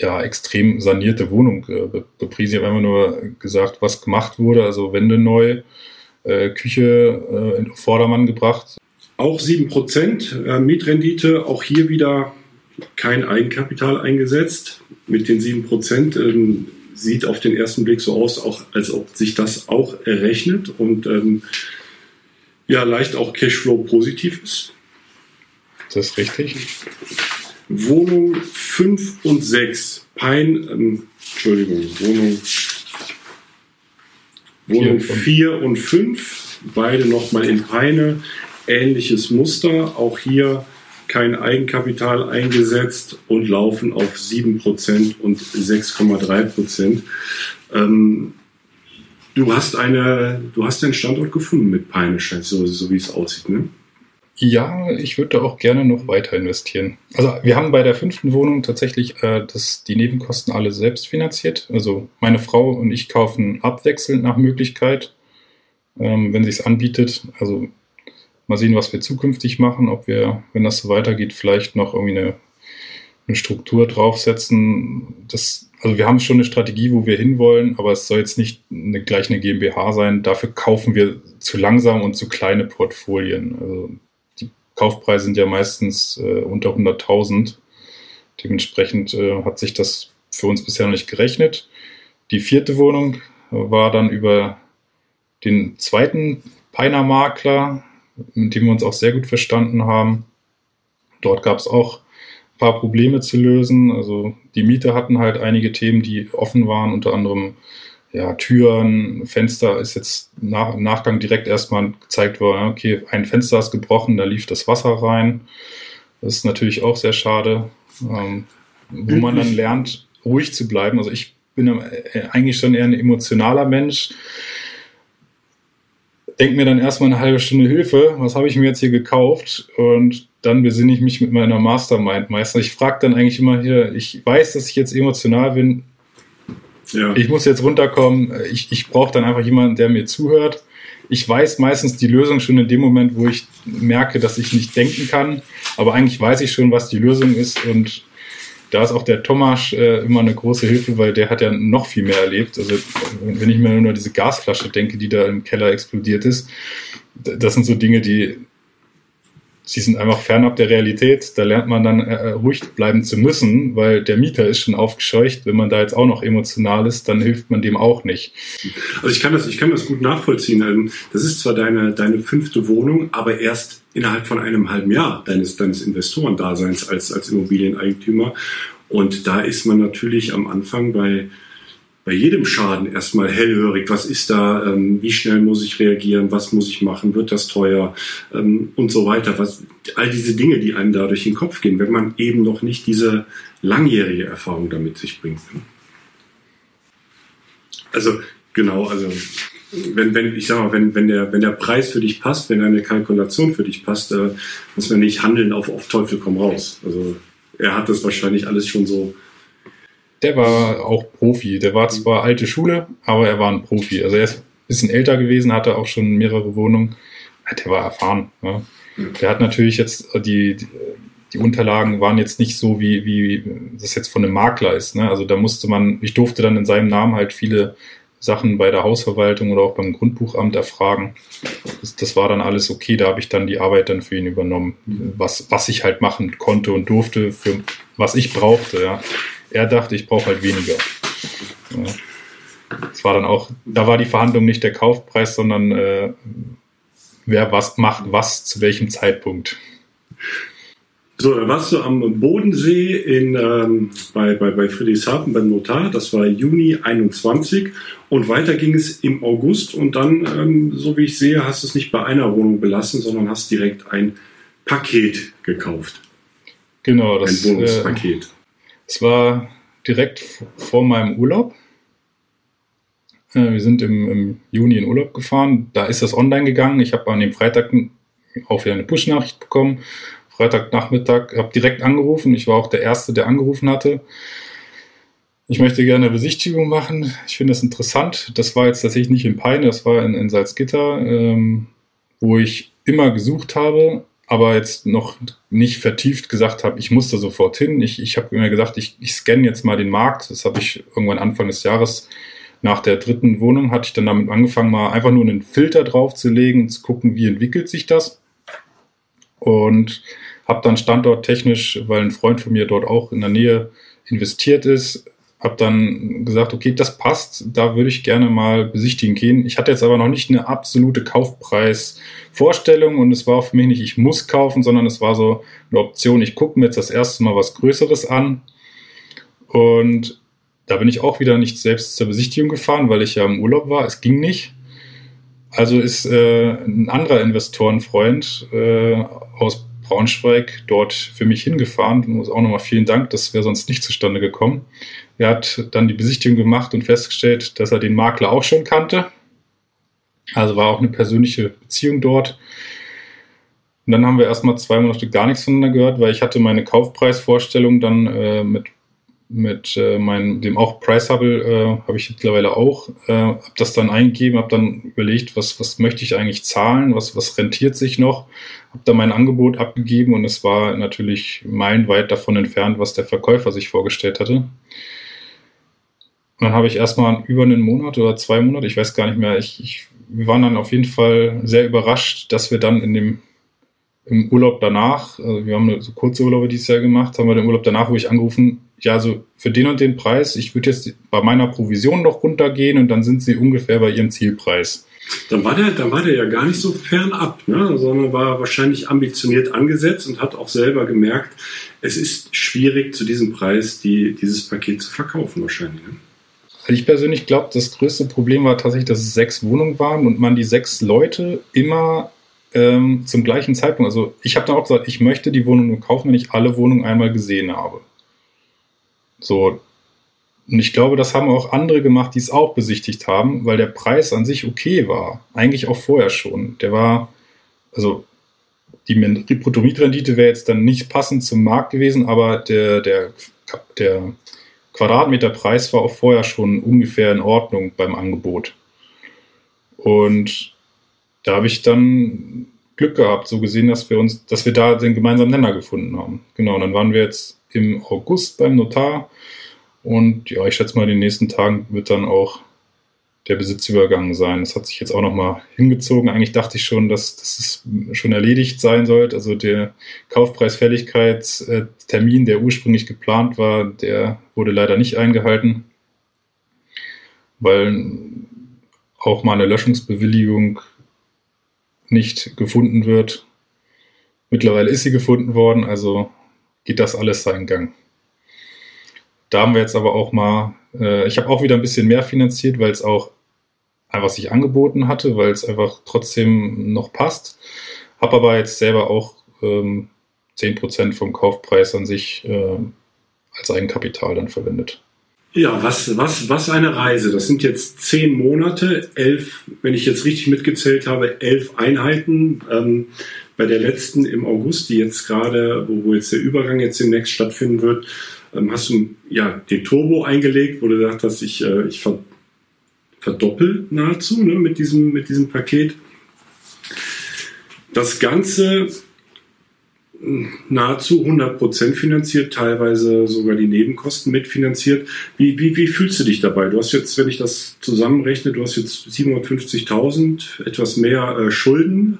ja, extrem sanierte Wohnung äh, bepriesen. Ich habe einfach nur gesagt, was gemacht wurde. Also Wände neu, äh, Küche äh, in Vordermann gebracht. Auch 7% äh, Mietrendite, auch hier wieder kein Eigenkapital eingesetzt. Mit den 7% ähm, sieht auf den ersten Blick so aus, auch, als ob sich das auch errechnet und ähm, ja, leicht auch Cashflow positiv ist. Das ist richtig. Wohnung 5 und 6. Pein, ähm, Entschuldigung, Wohnung, Wohnung 4 und 5. Beide nochmal in Peine. Ähnliches Muster. Auch hier kein Eigenkapital eingesetzt und laufen auf 7% und 6,3%. Ähm, du hast eine, du hast einen Standort gefunden mit Peine, so, so wie es aussieht, ne? Ja, ich würde da auch gerne noch weiter investieren. Also wir haben bei der fünften Wohnung tatsächlich äh, das, die Nebenkosten alle selbst finanziert. Also meine Frau und ich kaufen abwechselnd nach Möglichkeit, ähm, wenn sich anbietet. Also mal sehen, was wir zukünftig machen, ob wir, wenn das so weitergeht, vielleicht noch irgendwie eine, eine Struktur draufsetzen. Das, also wir haben schon eine Strategie, wo wir hinwollen, aber es soll jetzt nicht eine, gleich eine GmbH sein. Dafür kaufen wir zu langsam und zu kleine Portfolien. Also Kaufpreise sind ja meistens äh, unter 100.000. Dementsprechend äh, hat sich das für uns bisher noch nicht gerechnet. Die vierte Wohnung war dann über den zweiten Peiner Makler, mit dem wir uns auch sehr gut verstanden haben. Dort gab es auch ein paar Probleme zu lösen. Also die Mieter hatten halt einige Themen, die offen waren, unter anderem ja, Türen, Fenster ist jetzt nach, im Nachgang direkt erstmal gezeigt worden, okay, ein Fenster ist gebrochen, da lief das Wasser rein. Das ist natürlich auch sehr schade, ähm, wo man dann lernt, ruhig zu bleiben. Also ich bin äh, eigentlich schon eher ein emotionaler Mensch. Denke mir dann erstmal eine halbe Stunde Hilfe, was habe ich mir jetzt hier gekauft? Und dann besinne ich mich mit meiner Mastermind meistens. Ich frage dann eigentlich immer hier, ich weiß, dass ich jetzt emotional bin, ja. Ich muss jetzt runterkommen. Ich, ich brauche dann einfach jemanden, der mir zuhört. Ich weiß meistens die Lösung schon in dem Moment, wo ich merke, dass ich nicht denken kann. Aber eigentlich weiß ich schon, was die Lösung ist. Und da ist auch der Thomas äh, immer eine große Hilfe, weil der hat ja noch viel mehr erlebt. Also wenn ich mir nur diese Gasflasche denke, die da im Keller explodiert ist, das sind so Dinge, die sie sind einfach fernab der Realität. Da lernt man dann äh, ruhig bleiben zu müssen, weil der Mieter ist schon aufgescheucht. Wenn man da jetzt auch noch emotional ist, dann hilft man dem auch nicht. Also ich kann das, ich kann das gut nachvollziehen. Ähm, das ist zwar deine, deine fünfte Wohnung, aber erst innerhalb von einem halben Jahr deines, deines Investorendaseins als, als Immobilieneigentümer. Und da ist man natürlich am Anfang bei, bei jedem Schaden erstmal hellhörig. Was ist da? Ähm, wie schnell muss ich reagieren? Was muss ich machen? Wird das teuer? Ähm, und so weiter. Was, all diese Dinge, die einem da durch den Kopf gehen, wenn man eben noch nicht diese langjährige Erfahrung damit sich bringt. Also, genau, also wenn, wenn, ich sag mal, wenn, wenn, der, wenn der Preis für dich passt, wenn eine Kalkulation für dich passt, äh, muss man nicht handeln auf, auf Teufel komm raus. Also er hat das wahrscheinlich alles schon so der war auch Profi. Der war zwar alte Schule, aber er war ein Profi. Also er ist ein bisschen älter gewesen, hatte auch schon mehrere Wohnungen. Der war erfahren. Ja. Der hat natürlich jetzt äh, die, die, die, Unterlagen waren jetzt nicht so, wie, wie das jetzt von einem Makler ist. Ne? Also da musste man, ich durfte dann in seinem Namen halt viele Sachen bei der Hausverwaltung oder auch beim Grundbuchamt erfragen. Das, das war dann alles okay. Da habe ich dann die Arbeit dann für ihn übernommen, was, was ich halt machen konnte und durfte, für was ich brauchte. Ja. Er dachte, ich brauche halt weniger. Das war dann auch, da war die Verhandlung nicht der Kaufpreis, sondern äh, wer was macht, was zu welchem Zeitpunkt. So, dann warst du am Bodensee in, ähm, bei, bei, bei Friedrichshafen beim Notar. Das war Juni 21. Und weiter ging es im August. Und dann, ähm, so wie ich sehe, hast du es nicht bei einer Wohnung belassen, sondern hast direkt ein Paket gekauft. Genau, das ein Wohnungspaket. Äh, es war direkt vor meinem Urlaub. Äh, wir sind im, im, Juni in Urlaub gefahren. Da ist das online gegangen. Ich habe an dem Freitag auch wieder eine Push-Nachricht bekommen Freitagnachmittag, habe direkt angerufen. Ich war auch der Erste, der angerufen hatte. Ich möchte gerne eine Besichtigung machen. Ich finde das interessant. Das war jetzt tatsächlich nicht in Peine, das war in, in Salzgitter, ähm, wo ich immer gesucht habe, aber jetzt noch nicht vertieft gesagt habe, ich muss da sofort hin. Ich, ich habe immer gesagt, ich, ich scanne jetzt mal den Markt. Das habe ich irgendwann Anfang des Jahres nach der dritten Wohnung hatte ich dann damit angefangen, mal einfach nur einen Filter draufzulegen und zu gucken, wie entwickelt sich das. Und habe dann standorttechnisch, weil ein Freund von mir dort auch in der Nähe investiert ist, habe dann gesagt, okay, das passt, da würde ich gerne mal besichtigen gehen. Ich hatte jetzt aber noch nicht eine absolute Kaufpreisvorstellung und es war für mich nicht, ich muss kaufen, sondern es war so eine Option, ich gucke mir jetzt das erste Mal was Größeres an. Und da bin ich auch wieder nicht selbst zur Besichtigung gefahren, weil ich ja im Urlaub war. Es ging nicht. Also ist äh, ein anderer Investorenfreund äh, aus Braunschweig dort für mich hingefahren. Muss auch nochmal vielen Dank, das wäre sonst nicht zustande gekommen. Er hat dann die Besichtigung gemacht und festgestellt, dass er den Makler auch schon kannte. Also war auch eine persönliche Beziehung dort. Und dann haben wir erstmal zwei Monate gar nichts voneinander gehört, weil ich hatte meine Kaufpreisvorstellung dann äh, mit mit äh, meinem, dem auch Price Hubble äh, habe ich mittlerweile auch, äh, habe das dann eingegeben, habe dann überlegt, was, was möchte ich eigentlich zahlen, was, was rentiert sich noch, habe dann mein Angebot abgegeben und es war natürlich meilenweit davon entfernt, was der Verkäufer sich vorgestellt hatte. Und dann habe ich erstmal über einen Monat oder zwei Monate, ich weiß gar nicht mehr, ich, ich, wir waren dann auf jeden Fall sehr überrascht, dass wir dann in dem im Urlaub danach, also wir haben so kurze Urlaube dieses Jahr gemacht, haben wir den Urlaub danach, wo ich angerufen, ja, also für den und den Preis, ich würde jetzt bei meiner Provision noch runtergehen und dann sind sie ungefähr bei ihrem Zielpreis. Dann war der, dann war der ja gar nicht so fernab, ne? sondern war wahrscheinlich ambitioniert angesetzt und hat auch selber gemerkt, es ist schwierig zu diesem Preis die, dieses Paket zu verkaufen wahrscheinlich. Ne? Also ich persönlich glaube, das größte Problem war tatsächlich, dass es sechs Wohnungen waren und man die sechs Leute immer ähm, zum gleichen Zeitpunkt, also ich habe dann auch gesagt, ich möchte die Wohnung nur kaufen, wenn ich alle Wohnungen einmal gesehen habe. So. Und ich glaube, das haben auch andere gemacht, die es auch besichtigt haben, weil der Preis an sich okay war. Eigentlich auch vorher schon. Der war, also die, die Bruttomietrendite wäre jetzt dann nicht passend zum Markt gewesen, aber der, der, der Quadratmeterpreis war auch vorher schon ungefähr in Ordnung beim Angebot. Und da habe ich dann Glück gehabt, so gesehen, dass wir uns, dass wir da den gemeinsamen Nenner gefunden haben. Genau, und dann waren wir jetzt im August beim Notar und ja, ich schätze mal, in den nächsten Tagen wird dann auch der Besitzübergang sein. Das hat sich jetzt auch nochmal hingezogen. Eigentlich dachte ich schon, dass, dass es schon erledigt sein sollte. Also der Kaufpreisfälligkeitstermin, der ursprünglich geplant war, der wurde leider nicht eingehalten, weil auch mal eine Löschungsbewilligung nicht gefunden wird. Mittlerweile ist sie gefunden worden, also geht das alles seinen Gang. Da haben wir jetzt aber auch mal, äh, ich habe auch wieder ein bisschen mehr finanziert, weil es auch einfach sich angeboten hatte, weil es einfach trotzdem noch passt. Habe aber jetzt selber auch ähm, 10% vom Kaufpreis an sich äh, als Eigenkapital dann verwendet. Ja, was, was, was eine Reise. Das sind jetzt zehn Monate, elf, wenn ich jetzt richtig mitgezählt habe, elf Einheiten. Ähm, bei der letzten im August, die jetzt gerade, wo, jetzt der Übergang jetzt demnächst stattfinden wird, ähm, hast du ja den Turbo eingelegt, wo du gesagt hast, ich, äh, ich ver, verdoppel nahezu ne, mit, diesem, mit diesem Paket. Das Ganze nahezu 100% finanziert, teilweise sogar die Nebenkosten mitfinanziert. Wie, wie, wie fühlst du dich dabei? Du hast jetzt, wenn ich das zusammenrechne, du hast jetzt 750.000, etwas mehr äh, Schulden,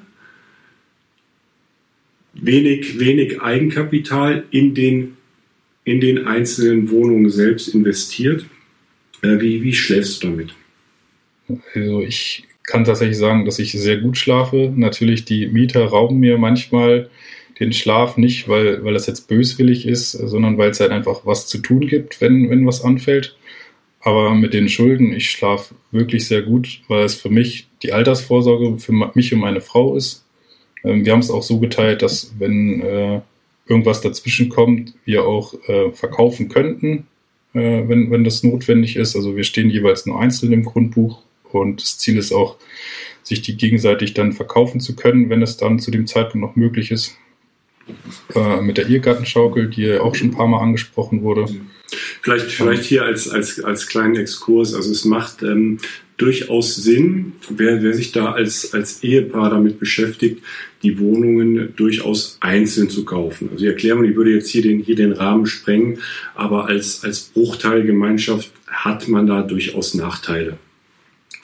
wenig, wenig Eigenkapital in den, in den einzelnen Wohnungen selbst investiert. Äh, wie, wie schläfst du damit? Also ich kann tatsächlich sagen, dass ich sehr gut schlafe. Natürlich, die Mieter rauben mir manchmal den Schlaf nicht, weil, weil das jetzt böswillig ist, sondern weil es halt einfach was zu tun gibt, wenn, wenn was anfällt. Aber mit den Schulden, ich schlafe wirklich sehr gut, weil es für mich die Altersvorsorge für mich und meine Frau ist. Ähm, wir haben es auch so geteilt, dass wenn äh, irgendwas dazwischen kommt, wir auch äh, verkaufen könnten, äh, wenn, wenn das notwendig ist. Also wir stehen jeweils nur einzeln im Grundbuch und das Ziel ist auch, sich die gegenseitig dann verkaufen zu können, wenn es dann zu dem Zeitpunkt noch möglich ist. Äh, mit der Ehegattenschaukel, die ja auch schon ein paar Mal angesprochen wurde. Vielleicht, vielleicht hier als, als, als kleinen Exkurs. Also es macht ähm, durchaus Sinn, wer, wer sich da als, als Ehepaar damit beschäftigt, die Wohnungen durchaus einzeln zu kaufen. Also die Erklärung, die würde jetzt hier den, hier den Rahmen sprengen, aber als, als Bruchteilgemeinschaft hat man da durchaus Nachteile.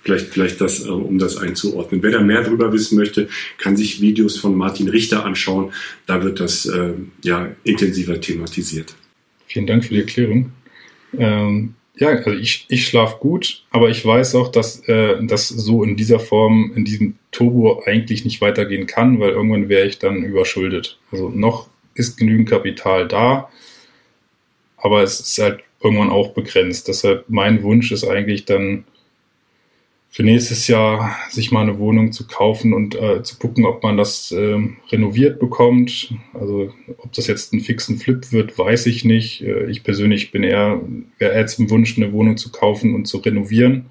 Vielleicht, vielleicht das, äh, um das einzuordnen. Wer da mehr darüber wissen möchte, kann sich Videos von Martin Richter anschauen. Da wird das äh, ja intensiver thematisiert. Vielen Dank für die Erklärung. Ähm, ja, also ich, ich schlafe gut, aber ich weiß auch, dass äh, das so in dieser Form, in diesem Turbo eigentlich nicht weitergehen kann, weil irgendwann wäre ich dann überschuldet. Also noch ist genügend Kapital da, aber es ist halt irgendwann auch begrenzt. Deshalb mein Wunsch ist eigentlich dann für nächstes Jahr sich mal eine Wohnung zu kaufen und äh, zu gucken, ob man das äh, renoviert bekommt. Also ob das jetzt ein fixen Flip wird, weiß ich nicht. Äh, ich persönlich bin eher, jetzt im Wunsch, eine Wohnung zu kaufen und zu renovieren,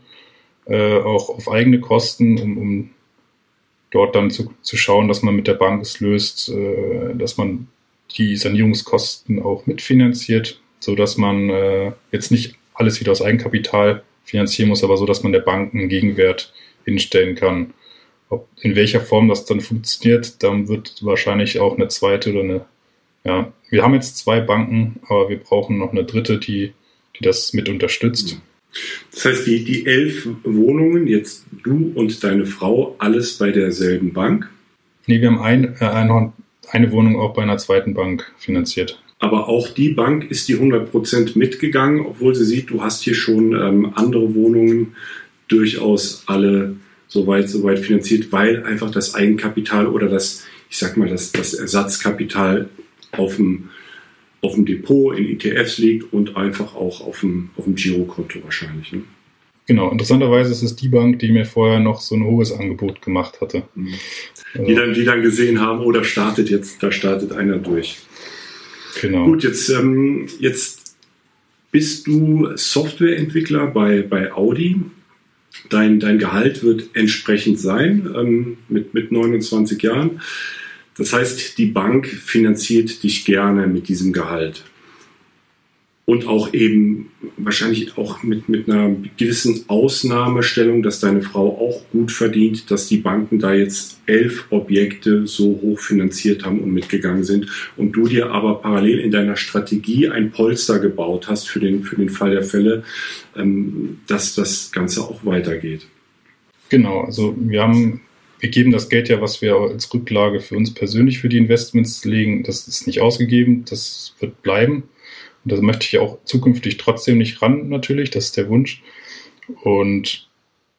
äh, auch auf eigene Kosten, um, um dort dann zu, zu schauen, dass man mit der Bank es löst, äh, dass man die Sanierungskosten auch mitfinanziert, so dass man äh, jetzt nicht alles wieder aus Eigenkapital finanzieren muss, aber so, dass man der Bank einen Gegenwert hinstellen kann. Ob, in welcher Form das dann funktioniert, dann wird wahrscheinlich auch eine zweite oder eine, ja, wir haben jetzt zwei Banken, aber wir brauchen noch eine dritte, die, die das mit unterstützt. Das heißt, die, die elf Wohnungen, jetzt du und deine Frau, alles bei derselben Bank? Nee, wir haben ein, äh, eine, eine Wohnung auch bei einer zweiten Bank finanziert. Aber auch die Bank ist die 100% mitgegangen, obwohl sie sieht, du hast hier schon ähm, andere Wohnungen durchaus alle soweit, soweit finanziert, weil einfach das Eigenkapital oder das, ich sag mal, das, das Ersatzkapital auf dem, auf dem Depot in ETFs liegt und einfach auch auf dem, auf dem Girokonto wahrscheinlich. Ne? Genau, interessanterweise ist es die Bank, die mir vorher noch so ein hohes Angebot gemacht hatte. Mhm. Die, dann, die dann gesehen haben, oh, da startet jetzt, da startet einer durch. Genau. Gut, jetzt, ähm, jetzt bist du Softwareentwickler bei, bei Audi. Dein, dein Gehalt wird entsprechend sein ähm, mit, mit 29 Jahren. Das heißt, die Bank finanziert dich gerne mit diesem Gehalt und auch eben wahrscheinlich auch mit, mit einer gewissen Ausnahmestellung, dass deine Frau auch gut verdient, dass die Banken da jetzt elf Objekte so hoch finanziert haben und mitgegangen sind und du dir aber parallel in deiner Strategie ein Polster gebaut hast für den, für den Fall der Fälle, ähm, dass das Ganze auch weitergeht. Genau, also wir haben wir geben das Geld ja, was wir als Rücklage für uns persönlich für die Investments legen, das ist nicht ausgegeben, das wird bleiben. Und da möchte ich auch zukünftig trotzdem nicht ran, natürlich. Das ist der Wunsch. Und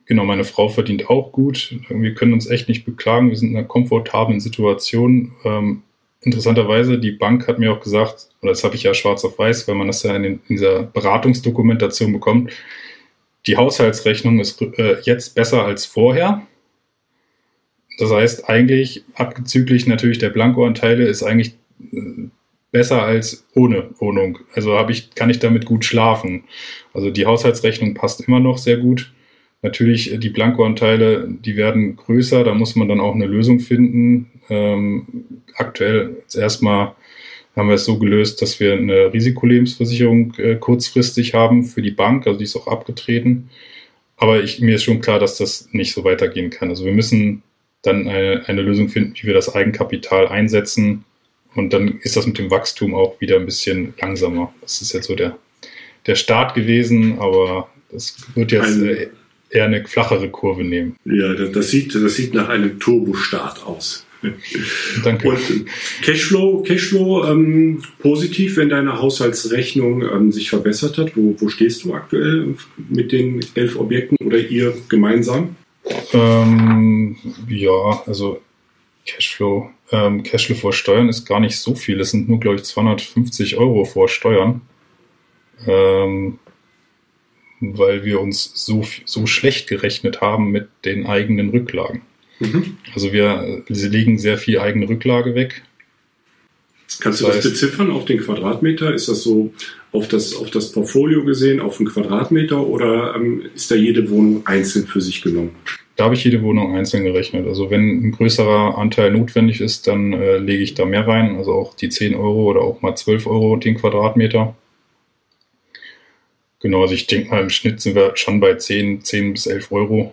genau, meine Frau verdient auch gut. Wir können uns echt nicht beklagen. Wir sind in einer komfortablen Situation. Ähm, interessanterweise, die Bank hat mir auch gesagt, oder das habe ich ja schwarz auf weiß, weil man das ja in, den, in dieser Beratungsdokumentation bekommt, die Haushaltsrechnung ist äh, jetzt besser als vorher. Das heißt, eigentlich, abzüglich natürlich der Blankoanteile, ist eigentlich äh, besser als ohne Wohnung. Also habe ich, kann ich damit gut schlafen. Also die Haushaltsrechnung passt immer noch sehr gut. Natürlich, äh, die Blankoanteile, die werden größer, da muss man dann auch eine Lösung finden. Ähm, aktuell erstmal haben wir es so gelöst, dass wir eine Risikolebensversicherung äh, kurzfristig haben für die Bank, also die ist auch abgetreten. Aber ich, mir ist schon klar, dass das nicht so weitergehen kann. Also wir müssen dann eine, eine Lösung finden, wie wir das Eigenkapital einsetzen, Und dann ist das mit dem Wachstum auch wieder ein bisschen langsamer. Das ist jetzt so der, der Start gewesen, aber das wird jetzt ein, äh, eher eine flachere Kurve nehmen. Ja, das sieht, das sieht nach einem Turbostart aus. Danke. Und Cashflow, Cashflow ähm, positiv, wenn deine Haushaltsrechnung ähm, sich verbessert hat. Wo, wo stehst du aktuell mit den elf Objekten oder ihr gemeinsam? Ähm, ja, also Cashflow, ähm, Cashflow vor Steuern ist gar nicht so viel. Es sind nur, glaube ich, 250 Euro vor Steuern. Ähm, weil wir uns so, so schlecht gerechnet haben mit den eigenen Rücklagen. Mhm. Also wir sie legen sehr viel eigene Rücklage weg. Kannst du das, das beziffern auf den Quadratmeter? Ist das so auf das, auf das Portfolio gesehen, auf den Quadratmeter oder ähm, ist da jede Wohnung einzeln für sich genommen? Da habe ich jede Wohnung einzeln gerechnet. Also wenn ein größerer Anteil notwendig ist, dann äh, lege ich da mehr rein. Also auch die 10 Euro oder auch mal 12 Euro den Quadratmeter. Genau, also ich denke mal, im Schnitt sind wir schon bei 10, 10 bis 11 Euro.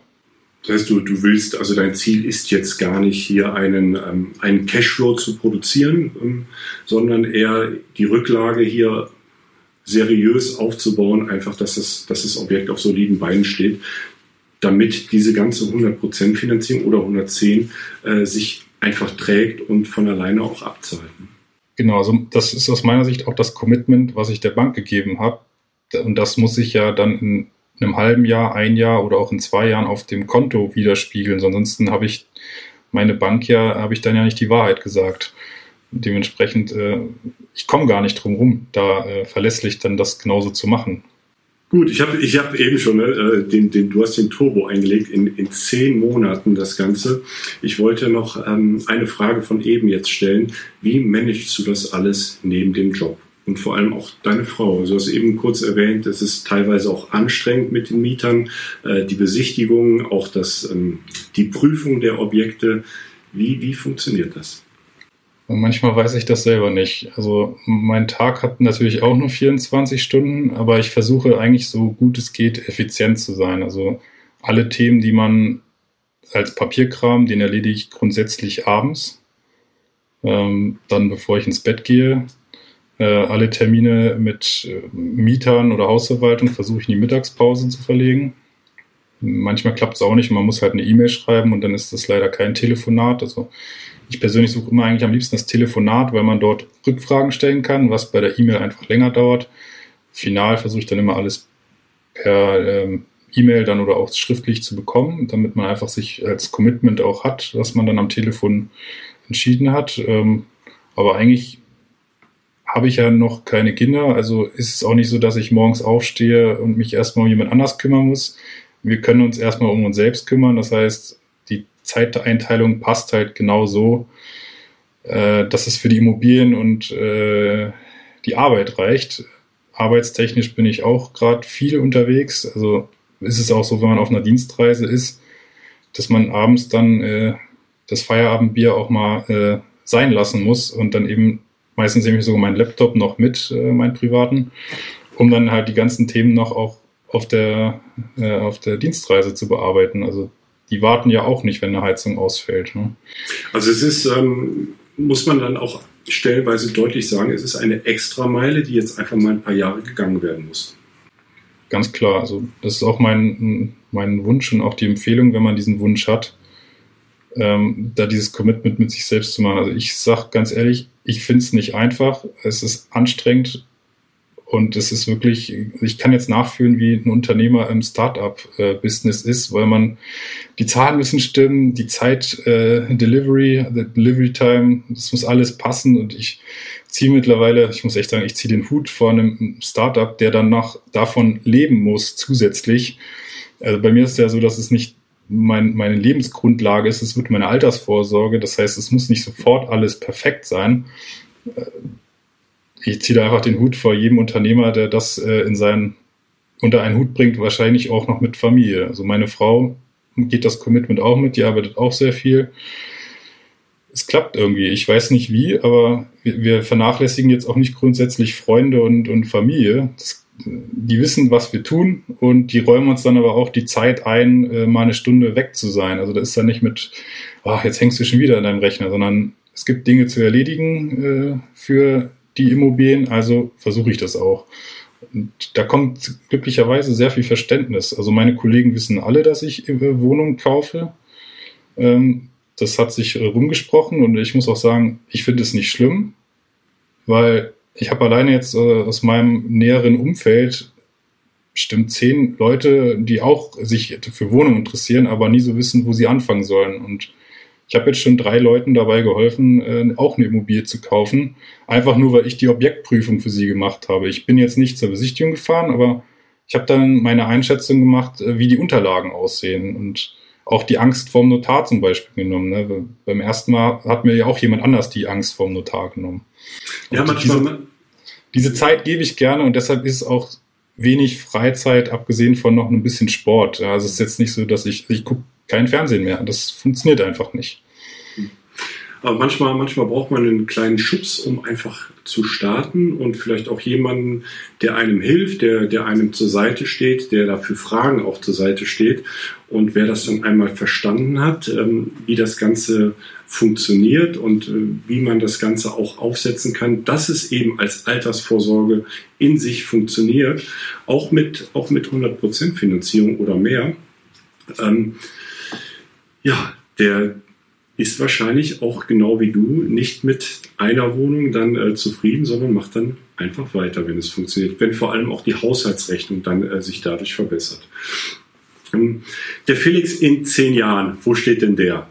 Das heißt, du, du willst, also dein Ziel ist jetzt gar nicht hier einen, ähm, einen Cashflow zu produzieren, ähm, sondern eher die Rücklage hier seriös aufzubauen, einfach, dass das, dass das Objekt auf soliden Beinen steht, damit diese ganze 100% Finanzierung oder 110 äh, sich einfach trägt und von alleine auch abzahlt. Genau, also das ist aus meiner Sicht auch das Commitment, was ich der Bank gegeben habe, und das muss sich ja dann in einem halben Jahr, ein Jahr oder auch in zwei Jahren auf dem Konto widerspiegeln. Ansonsten habe ich meine Bank ja, habe ich dann ja nicht die Wahrheit gesagt. Dementsprechend, äh, ich komme gar nicht drum rum, da äh, verlässlich dann das genauso zu machen. Gut, ich habe ich hab eben schon, äh, den, den, du hast den Turbo eingelegt in, in zehn Monaten das Ganze. Ich wollte noch ähm, eine Frage von eben jetzt stellen. Wie managst du das alles neben dem Job? und vor allem auch deine Frau. Du hast eben kurz erwähnt, es ist teilweise auch anstrengend mit den Mietern, äh, die Besichtigung, auch das, ähm, die Prüfung der Objekte. Wie, wie funktioniert das? Manchmal weiß ich das selber nicht. Also mein Tag hat natürlich auch nur 24 Stunden, aber ich versuche eigentlich so gut es geht effizient zu sein. Also alle Themen, die man als Papierkram, den erledige ich grundsätzlich abends. Ähm, dann bevor ich ins Bett gehe, äh, alle Termine mit äh, Mietern oder Hausverwaltung versuche ich in die Mittagspause zu verlegen. Manchmal klappt es auch nicht, man muss halt eine E-Mail schreiben und dann ist das leider kein Telefonat. Also ich persönlich suche immer eigentlich am liebsten das Telefonat, weil man dort Rückfragen stellen kann, was bei der E-Mail einfach länger dauert. Final versuche ich dann immer alles per ähm, E-Mail dann oder auch schriftlich zu bekommen, damit man einfach sich als Commitment auch hat, was man dann am Telefon entschieden hat. Ähm, aber eigentlich habe ich ja noch keine Kinder, also ist es auch nicht so, dass ich morgens aufstehe und mich erstmal um jemand anders kümmern muss. Wir können uns erstmal um uns selbst kümmern. Das heißt, Zeiteinteilung passt halt genau so, äh, dass es für die Immobilien und äh, die Arbeit reicht. Arbeitstechnisch bin ich auch gerade viel unterwegs. Also ist es auch so, wenn man auf einer Dienstreise ist, dass man abends dann äh, das Feierabendbier auch mal sein lassen muss und dann eben Meistens nehme ich sogar meinen Laptop noch mit, meinen privaten, um dann halt die ganzen Themen noch auch auf der, auf der Dienstreise zu bearbeiten. Also die warten ja auch nicht, wenn eine Heizung ausfällt. Ne? Also es ist, ähm, muss man dann auch stellenweise deutlich sagen, es ist eine Extrameile, die jetzt einfach mal ein paar Jahre gegangen werden muss. Ganz klar, also das ist auch mein, mein Wunsch und auch die Empfehlung, wenn man diesen Wunsch hat, ähm, da dieses Commitment mit sich selbst zu machen. Also ich sage ganz ehrlich, ich finde es nicht einfach. Es ist anstrengend und es ist wirklich, ich kann jetzt nachfühlen, wie ein Unternehmer im Startup-Business ist, weil man, die Zahlen müssen stimmen, die Zeit, äh, Delivery, the Delivery Time, das muss alles passen und ich ziehe mittlerweile, ich muss echt sagen, ich ziehe den Hut vor einem Startup, der dann noch davon leben muss zusätzlich. Also bei mir ist ja so, dass es nicht mein, meine Lebensgrundlage ist, es wird meine Altersvorsorge. Das heißt, es muss nicht sofort alles perfekt sein. Ich ziehe da einfach den Hut vor jedem Unternehmer, der das äh, in seinen, unter einen Hut bringt, wahrscheinlich auch noch mit Familie. Also meine Frau geht das Commitment auch mit, die arbeitet auch sehr viel. Es klappt irgendwie. Ich weiß nicht wie, aber wir vernachlässigen jetzt auch nicht grundsätzlich Freunde und, und Familie. Das die wissen, was wir tun und die räumen uns dann aber auch die Zeit ein, äh, mal eine Stunde weg zu sein. Also das ist dann nicht mit, ach, jetzt hängst du schon wieder in deinem Rechner, sondern es gibt Dinge zu erledigen äh, für die Immobilien, also versuche ich das auch. Und da kommt glücklicherweise sehr viel Verständnis. Also meine Kollegen wissen alle, dass ich äh, Wohnungen kaufe. Ähm, das hat sich rumgesprochen und ich muss auch sagen, ich finde es nicht schlimm, weil ich habe alleine jetzt äh, aus meinem näheren Umfeld bestimmt zehn Leute, die auch sich für Wohnungen interessieren, aber nie so wissen, wo sie anfangen sollen. Und ich habe jetzt schon drei Leuten dabei geholfen, äh, auch eine Immobilie zu kaufen, einfach nur, weil ich die Objektprüfung für sie gemacht habe. Ich bin jetzt nicht zur Besichtigung gefahren, aber ich habe dann meine Einschätzung gemacht, äh, wie die Unterlagen aussehen und auch die Angst vorm Notar zum Beispiel genommen. Ne? Beim ersten Mal hat mir ja auch jemand anders die Angst vorm Notar genommen. Ja, manchmal. Diese, diese Zeit gebe ich gerne und deshalb ist auch wenig Freizeit, abgesehen von noch ein bisschen Sport. Also es ist jetzt nicht so, dass ich, ich gucke kein Fernsehen mehr. Das funktioniert einfach nicht. Aber manchmal, manchmal braucht man einen kleinen Schubs, um einfach zu starten und vielleicht auch jemanden, der einem hilft, der, der einem zur Seite steht, der dafür Fragen auch zur Seite steht. Und wer das dann einmal verstanden hat, ähm, wie das Ganze funktioniert und äh, wie man das Ganze auch aufsetzen kann, dass es eben als Altersvorsorge in sich funktioniert, auch mit, auch mit 100% Finanzierung oder mehr. Ja, der ist wahrscheinlich auch genau wie du nicht mit einer Wohnung dann äh, zufrieden, sondern macht dann einfach weiter, wenn es funktioniert, wenn vor allem auch die Haushaltsrechnung dann äh, sich dadurch verbessert. Ähm, der Felix in zehn Jahren, wo steht denn der?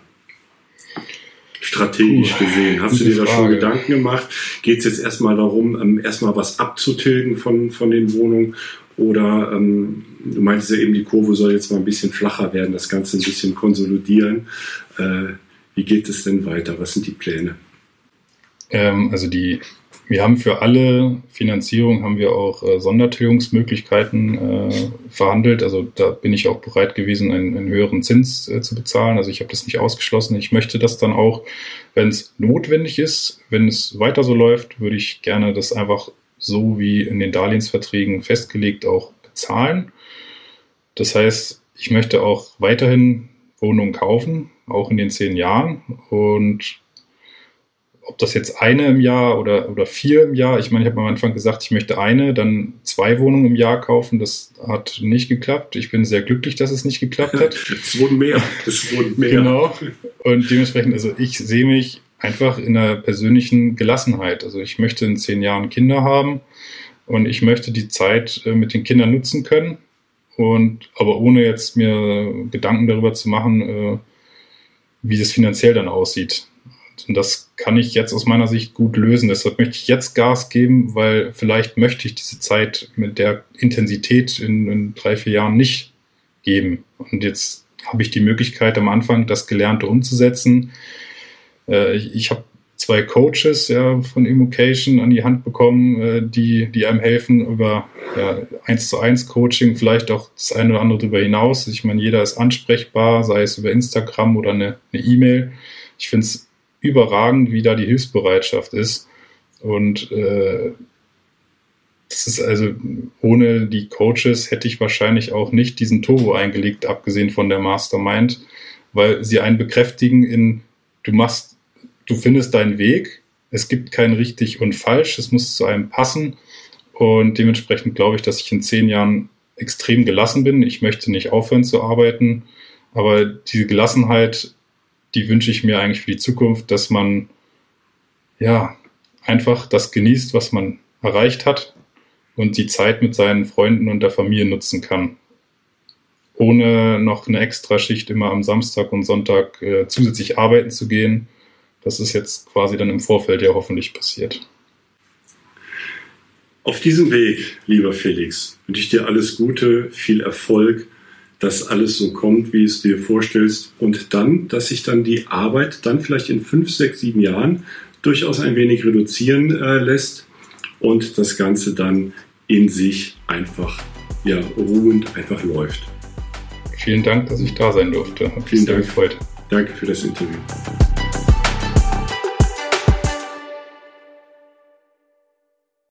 strategisch gesehen? Hast du dir da schon Gedanken gemacht? Geht es jetzt erstmal darum, ähm, erstmal was abzutilgen von, von den Wohnungen? Oder ähm, du meintest ja eben, die Kurve soll jetzt mal ein bisschen flacher werden, das Ganze ein bisschen konsolidieren. Äh, wie geht es denn weiter? Was sind die Pläne? Ähm, also die, wir haben für alle Finanzierung haben wir auch äh, Sondertilgungsmöglichkeiten äh, verhandelt. Also da bin ich auch bereit gewesen, einen, einen höheren Zins äh, zu bezahlen. Also ich habe das nicht ausgeschlossen. Ich möchte das dann auch, wenn es notwendig ist, wenn es weiter so läuft, würde ich gerne das einfach so wie in den Darlehensverträgen festgelegt auch bezahlen. Das heißt, ich möchte auch weiterhin Wohnungen kaufen, auch in den zehn Jahren. Und ob das jetzt eine im Jahr oder, oder vier im Jahr, ich meine, ich habe am Anfang gesagt, ich möchte eine, dann zwei Wohnungen im Jahr kaufen. Das hat nicht geklappt. Ich bin sehr glücklich, dass es nicht geklappt hat. es wurden mehr. Es wurden mehr. Genau. Und dementsprechend, also ich sehe mich einfach in einer persönlichen Gelassenheit. Also ich möchte in zehn Jahren Kinder haben und ich möchte die Zeit äh, mit den Kindern nutzen können. Und aber ohne jetzt mir Gedanken darüber zu machen, äh, wie das finanziell dann aussieht. Und das kann ich jetzt aus meiner Sicht gut lösen. Deshalb möchte ich jetzt Gas geben, weil vielleicht möchte ich diese Zeit mit der Intensität in, in drei, vier Jahren nicht geben. Und jetzt habe ich die Möglichkeit, am Anfang das Gelernte umzusetzen. Äh, ich, habe zwei Coaches ja, von Immocation an die Hand bekommen, äh, die, die einem helfen über ja, 1 zu 1 Coaching, vielleicht auch das eine oder andere darüber hinaus. Ich meine, jeder ist ansprechbar, sei es über Instagram oder eine E-Mail. E ich finde es überragend, wie da die Hilfsbereitschaft ist. Und äh, das ist also, ohne die Coaches hätte ich wahrscheinlich auch nicht diesen Turbo eingelegt, abgesehen von der Mastermind, weil sie einen bekräftigen in, du machst du findest deinen Weg. Es gibt kein richtig und falsch. Es muss zu einem passen. Und dementsprechend glaube ich, dass ich in zehn Jahren extrem gelassen bin. Ich möchte nicht aufhören zu arbeiten. Aber diese Gelassenheit, die wünsche ich mir eigentlich für die Zukunft, dass man ja einfach das genießt, was man erreicht hat und die Zeit mit seinen Freunden und der Familie nutzen kann. Ohne noch eine extra Schicht immer am Samstag und Sonntag äh, zusätzlich arbeiten zu gehen das ist jetzt quasi dann im Vorfeld ja hoffentlich passiert. Auf diesem Weg, lieber Felix, wünsche ich dir alles Gute, viel Erfolg, dass alles so kommt, wie es dir vorstellst und dann, dass sich dann die Arbeit dann vielleicht in fünf, sechs, sieben Jahren durchaus ein wenig reduzieren äh, lässt und das Ganze dann in sich einfach ja, ruhend einfach läuft. Vielen Dank, dass ich da sein durfte. Hat Vielen Dank. Gefreut. Danke für das Interview.